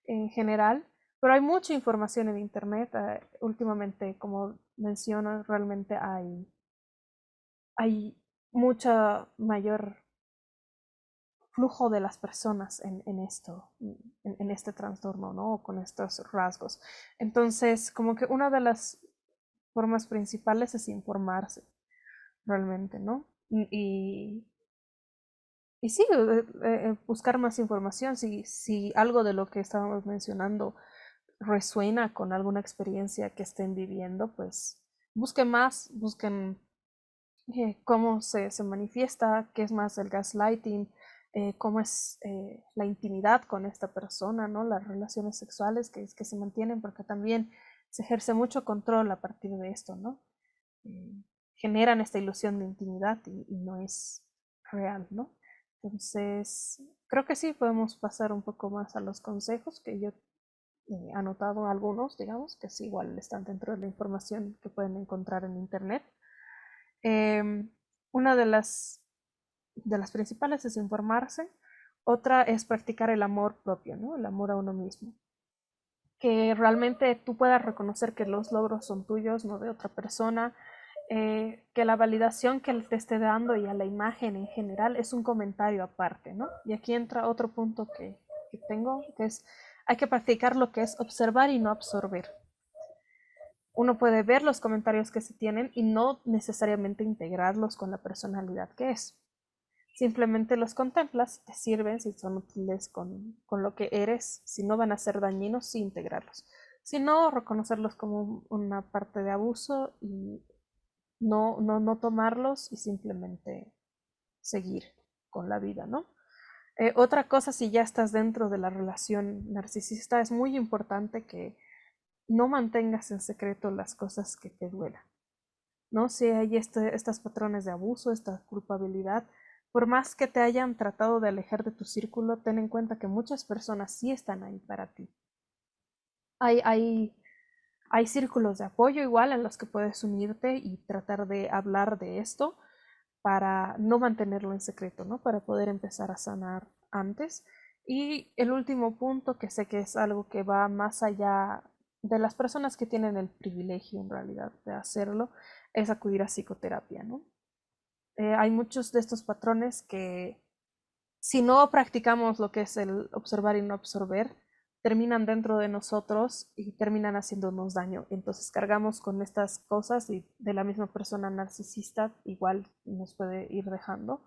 en general, pero hay mucha información en Internet. Eh, últimamente, como menciono, realmente hay, hay mucha mayor flujo de las personas en, esto, en, en, este trastorno, ¿no? Con estos rasgos. Entonces, como que una de las formas principales es informarse realmente, ¿no? Y, y sí, eh, eh, buscar más información, si, si algo de lo que estábamos mencionando resuena con alguna experiencia que estén viviendo, pues busquen más, busquen eh, cómo se, se, manifiesta, qué es más el gaslighting, cómo es la intimidad con esta persona, ¿no? Las relaciones sexuales que, que se mantienen, porque también se ejerce mucho control a partir de esto, ¿no? Eh, generan esta ilusión de intimidad y, no es real, ¿no? Entonces, creo que sí podemos pasar un poco más a los consejos que yo he anotado algunos, digamos, que sí igual están dentro de la información que pueden encontrar en internet. Em, una de las, de las principales es informarse, otra es practicar el amor propio, ¿no? El amor a uno mismo que realmente tú puedas reconocer que los logros son tuyos, no de otra persona, eh, que la validación que te esté dando y a la imagen en general es un comentario aparte, ¿no? Y aquí entra otro punto que, tengo, que es, hay que practicar lo que es observar y no absorber. uno puede ver los comentarios que se tienen y no necesariamente integrarlos con la personalidad que es. Simplemente los contemplas, te sirven si son útiles con, lo que eres, si no van a ser dañinos, sí integrarlos. Si no, reconocerlos como una parte de abuso y no, no, no tomarlos y simplemente seguir con la vida, ¿no? Eh, otra cosa, si ya estás dentro de la relación narcisista, es muy importante que no mantengas en secreto las cosas que te duelan. ¿no? Si hay este, estos patrones de abuso, esta culpabilidad, por más que te hayan tratado de alejar de tu círculo, ten en cuenta que muchas personas sí están ahí para ti. Hay, hay, hay círculos de apoyo igual en los que puedes unirte y tratar de hablar de esto para no mantenerlo en secreto, ¿no? Para poder empezar a sanar antes. Y el último punto, que sé que es algo que va más allá de las personas que tienen el privilegio en realidad de hacerlo, es acudir a psicoterapia, ¿no? Eh, hay muchos de estos patrones que si no practicamos lo que es el observar y no absorber, terminan dentro de nosotros y terminan haciéndonos daño. Entonces cargamos con estas cosas y de la misma persona narcisista igual nos puede ir dejando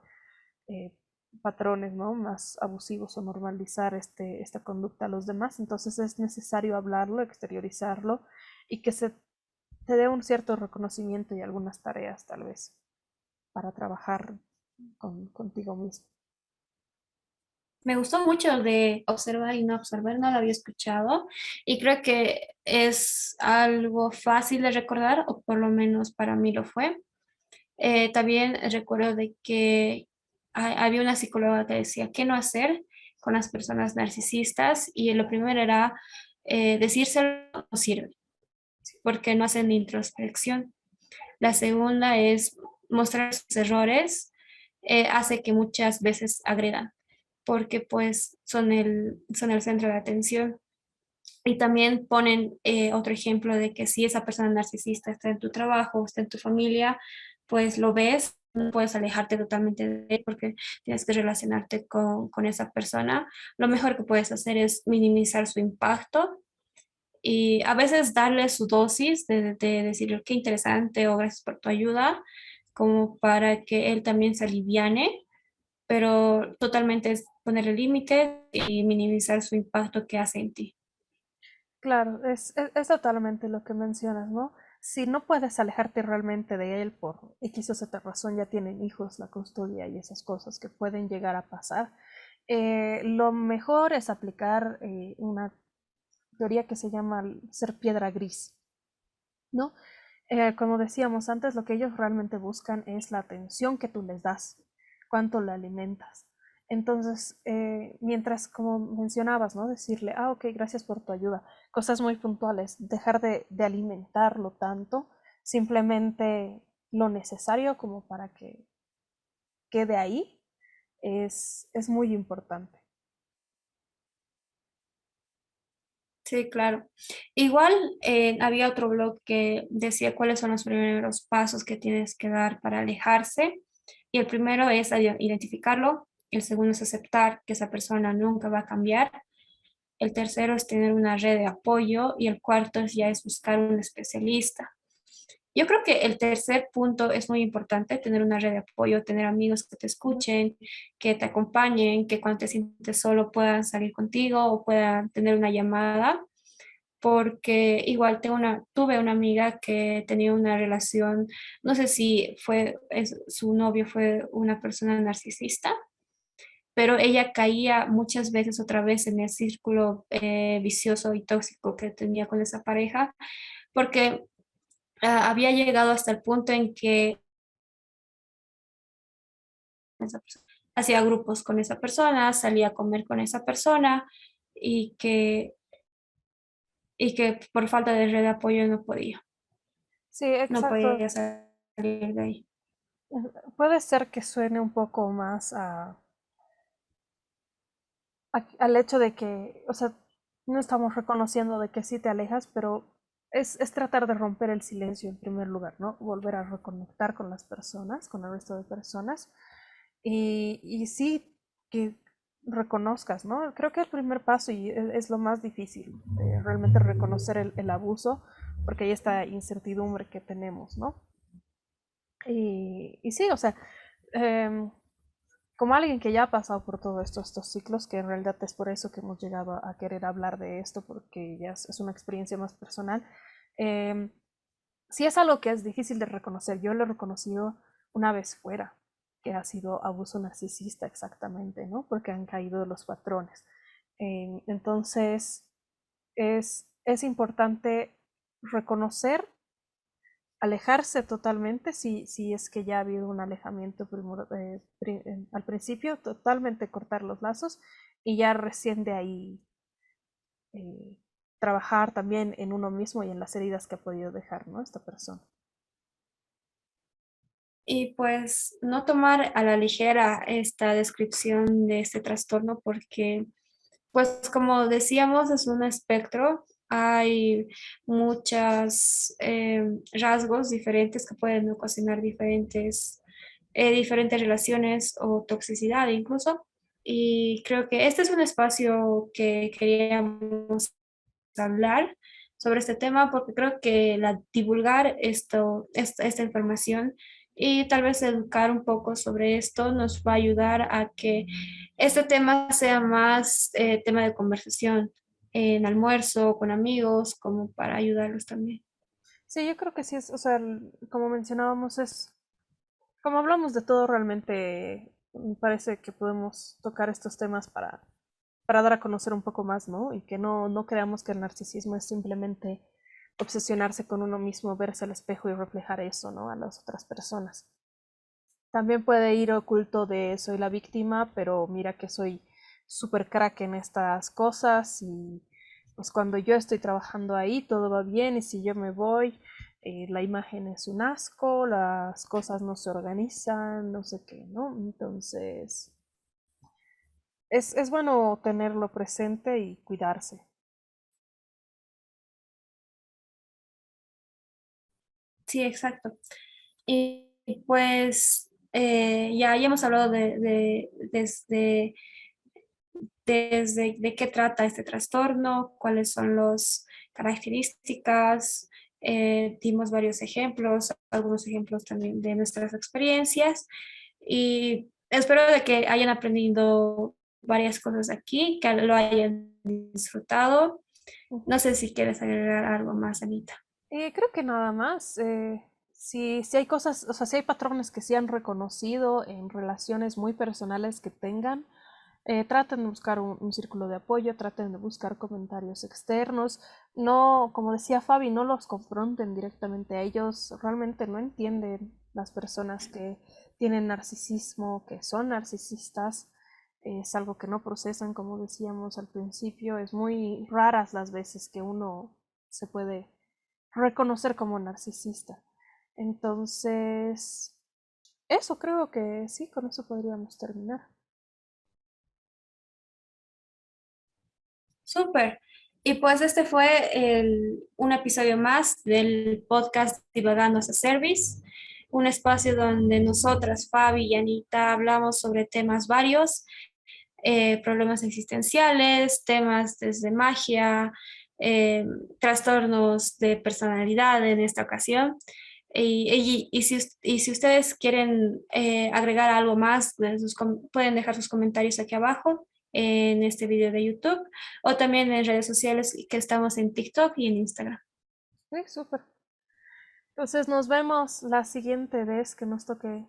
eh, patrones más abusivos o normalizar este, esta conducta a los demás. Entonces es necesario hablarlo, exteriorizarlo y que se te dé un cierto reconocimiento y algunas tareas tal vez para trabajar con, contigo mismo. Me gustó mucho de observar y no observar, no lo había escuchado y creo que es algo fácil de recordar, o por lo menos para mí lo fue. Eh, también recuerdo de que había una psicóloga que decía qué no hacer con las personas narcisistas y lo primero era eh, decírselo no sirve, porque no hacen introspección. La segunda es mostrar sus errores, eh, hace que muchas veces agredan porque pues son el, son el centro de atención. Y también ponen eh, otro ejemplo de que si esa persona narcisista está en tu trabajo, está en tu familia, pues lo ves, no puedes alejarte totalmente de él porque tienes que relacionarte con, con esa persona. Lo mejor que puedes hacer es minimizar su impacto y a veces darle su dosis de, de decirle qué interesante o gracias por tu ayuda, como para que él también se aliviane, pero totalmente es ponerle límites y minimizar su impacto que hace en ti. Claro, es, es, totalmente lo que mencionas, ¿no? Si no puedes alejarte realmente de él por X o Z razón, ya tienen hijos, la custodia y esas cosas que pueden llegar a pasar, eh, lo mejor es aplicar eh, una teoría que se llama ser piedra gris, ¿no? Eh, como decíamos antes, lo que ellos realmente buscan es la atención que tú les das, cuánto la alimentas. Entonces, eh, mientras, como mencionabas, ¿no? Decirle, ah, ok, gracias por tu ayuda. Cosas muy puntuales, dejar de, alimentarlo tanto, simplemente lo necesario como para que quede ahí, es, es muy importante. Sí, claro. Igual eh, había otro blog que decía cuáles son los primeros pasos que tienes que dar para alejarse. Y el primero es identificarlo, el segundo es aceptar que esa persona nunca va a cambiar. El tercero es tener una red de apoyo y el cuarto ya es buscar un especialista. Yo creo que el tercer punto es muy importante, tener una red de apoyo, tener amigos que te escuchen, que te acompañen, que cuando te sientes solo puedan salir contigo o puedan tener una llamada, porque igual tengo una, tuve una amiga que tenía una relación, no sé si fue, su novio fue una persona narcisista, pero ella caía muchas veces otra vez en el círculo eh, vicioso y tóxico que tenía con esa pareja, porque ah, había llegado hasta el punto en que hacía grupos con esa persona, salía a comer con esa persona y que, y que por falta de red de apoyo no podía. Sí, exacto. No podía salir de ahí. Puede ser que suene un poco más a al hecho de que, o sea, no estamos reconociendo de que sí te alejas, pero es, es, tratar de romper el silencio en primer lugar, ¿no? Volver a reconectar con las personas, con el resto de personas. Y, y sí que reconozcas, ¿no? Creo que el primer paso y es, lo más difícil, realmente reconocer el, el, abuso, porque hay esta incertidumbre que tenemos, ¿no? Y, y sí, o sea, em, como alguien que ya ha pasado por todos estos, ciclos, que en realidad es por eso que hemos llegado a, querer hablar de esto, porque ya es, una experiencia más personal, eh, sí es algo que es difícil de reconocer. Yo lo he reconocido una vez fuera, que ha sido abuso narcisista exactamente, ¿no? Porque han caído los patrones. Eh, entonces, es, es importante reconocer alejarse totalmente si, si es que ya ha habido un alejamiento eh, al principio, totalmente cortar los lazos y ya recién de ahí eh, trabajar también en uno mismo y en las heridas que ha podido dejar ¿no? esta persona. Y pues no tomar a la ligera esta descripción de este trastorno porque, pues como decíamos, es un espectro hay muchos eh, rasgos diferentes que pueden ocasionar diferentes, eh, diferentes relaciones o toxicidad incluso. Y creo que este es un espacio que queríamos hablar sobre este tema porque creo que la, divulgar esto, esta, esta información y tal vez educar un poco sobre esto nos va a ayudar a que este tema sea más eh, tema de conversación en almuerzo, con amigos, como para ayudarlos también. Sí, yo creo que sí es, o sea, como mencionábamos, es, como hablamos de todo, realmente me parece que podemos tocar estos temas para, para dar a conocer un poco más, ¿no? Y que no, no creamos que el narcisismo es simplemente obsesionarse con uno mismo, verse al espejo y reflejar eso, ¿no? A las otras personas. También puede ir oculto de soy la víctima, pero mira que soy súper crack en estas cosas y pues cuando yo estoy trabajando ahí todo va bien y si yo me voy eh, la imagen es un asco, las cosas no se organizan, no sé qué, ¿no? Entonces es, es bueno tenerlo presente y cuidarse. Sí, exacto. Y pues eh, ya, ya hemos hablado de, de, desde de qué trata este trastorno, cuáles son las características, eh, dimos varios ejemplos, algunos ejemplos también de nuestras experiencias y espero de que hayan aprendido varias cosas aquí, que lo hayan disfrutado. No sé si quieres agregar algo más, Anita. Eh, creo que nada más. Eh, si, si hay cosas, o sea, si hay patrones que se han reconocido en relaciones muy personales que tengan, eh, traten de buscar un, círculo de apoyo, traten de buscar comentarios externos. No, como decía Fabi, no los confronten directamente a ellos. Realmente no entienden las personas que tienen narcisismo, que son narcisistas. Es algo que no procesan, como decíamos al principio. Es muy raras las veces que uno se puede reconocer como narcisista. Entonces, eso creo que sí, con eso podríamos terminar. Súper. Y pues este fue un episodio más del podcast Divagando a Service, un espacio donde nosotras, Fabi y Anita, hablamos sobre temas varios, eh, problemas existenciales, temas desde magia, eh, trastornos de personalidad en esta ocasión. Y, y, si, y si, ustedes quieren eh, agregar algo más, pueden dejar sus comentarios aquí abajo en este video de YouTube o también en redes sociales que estamos en TikTok y en Instagram. Sí, súper. Entonces nos vemos la siguiente vez que nos toque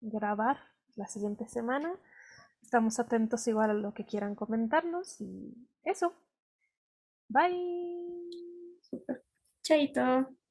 grabar, la siguiente semana. Estamos atentos igual a lo que quieran comentarnos y eso. Bye. Super. Chaito.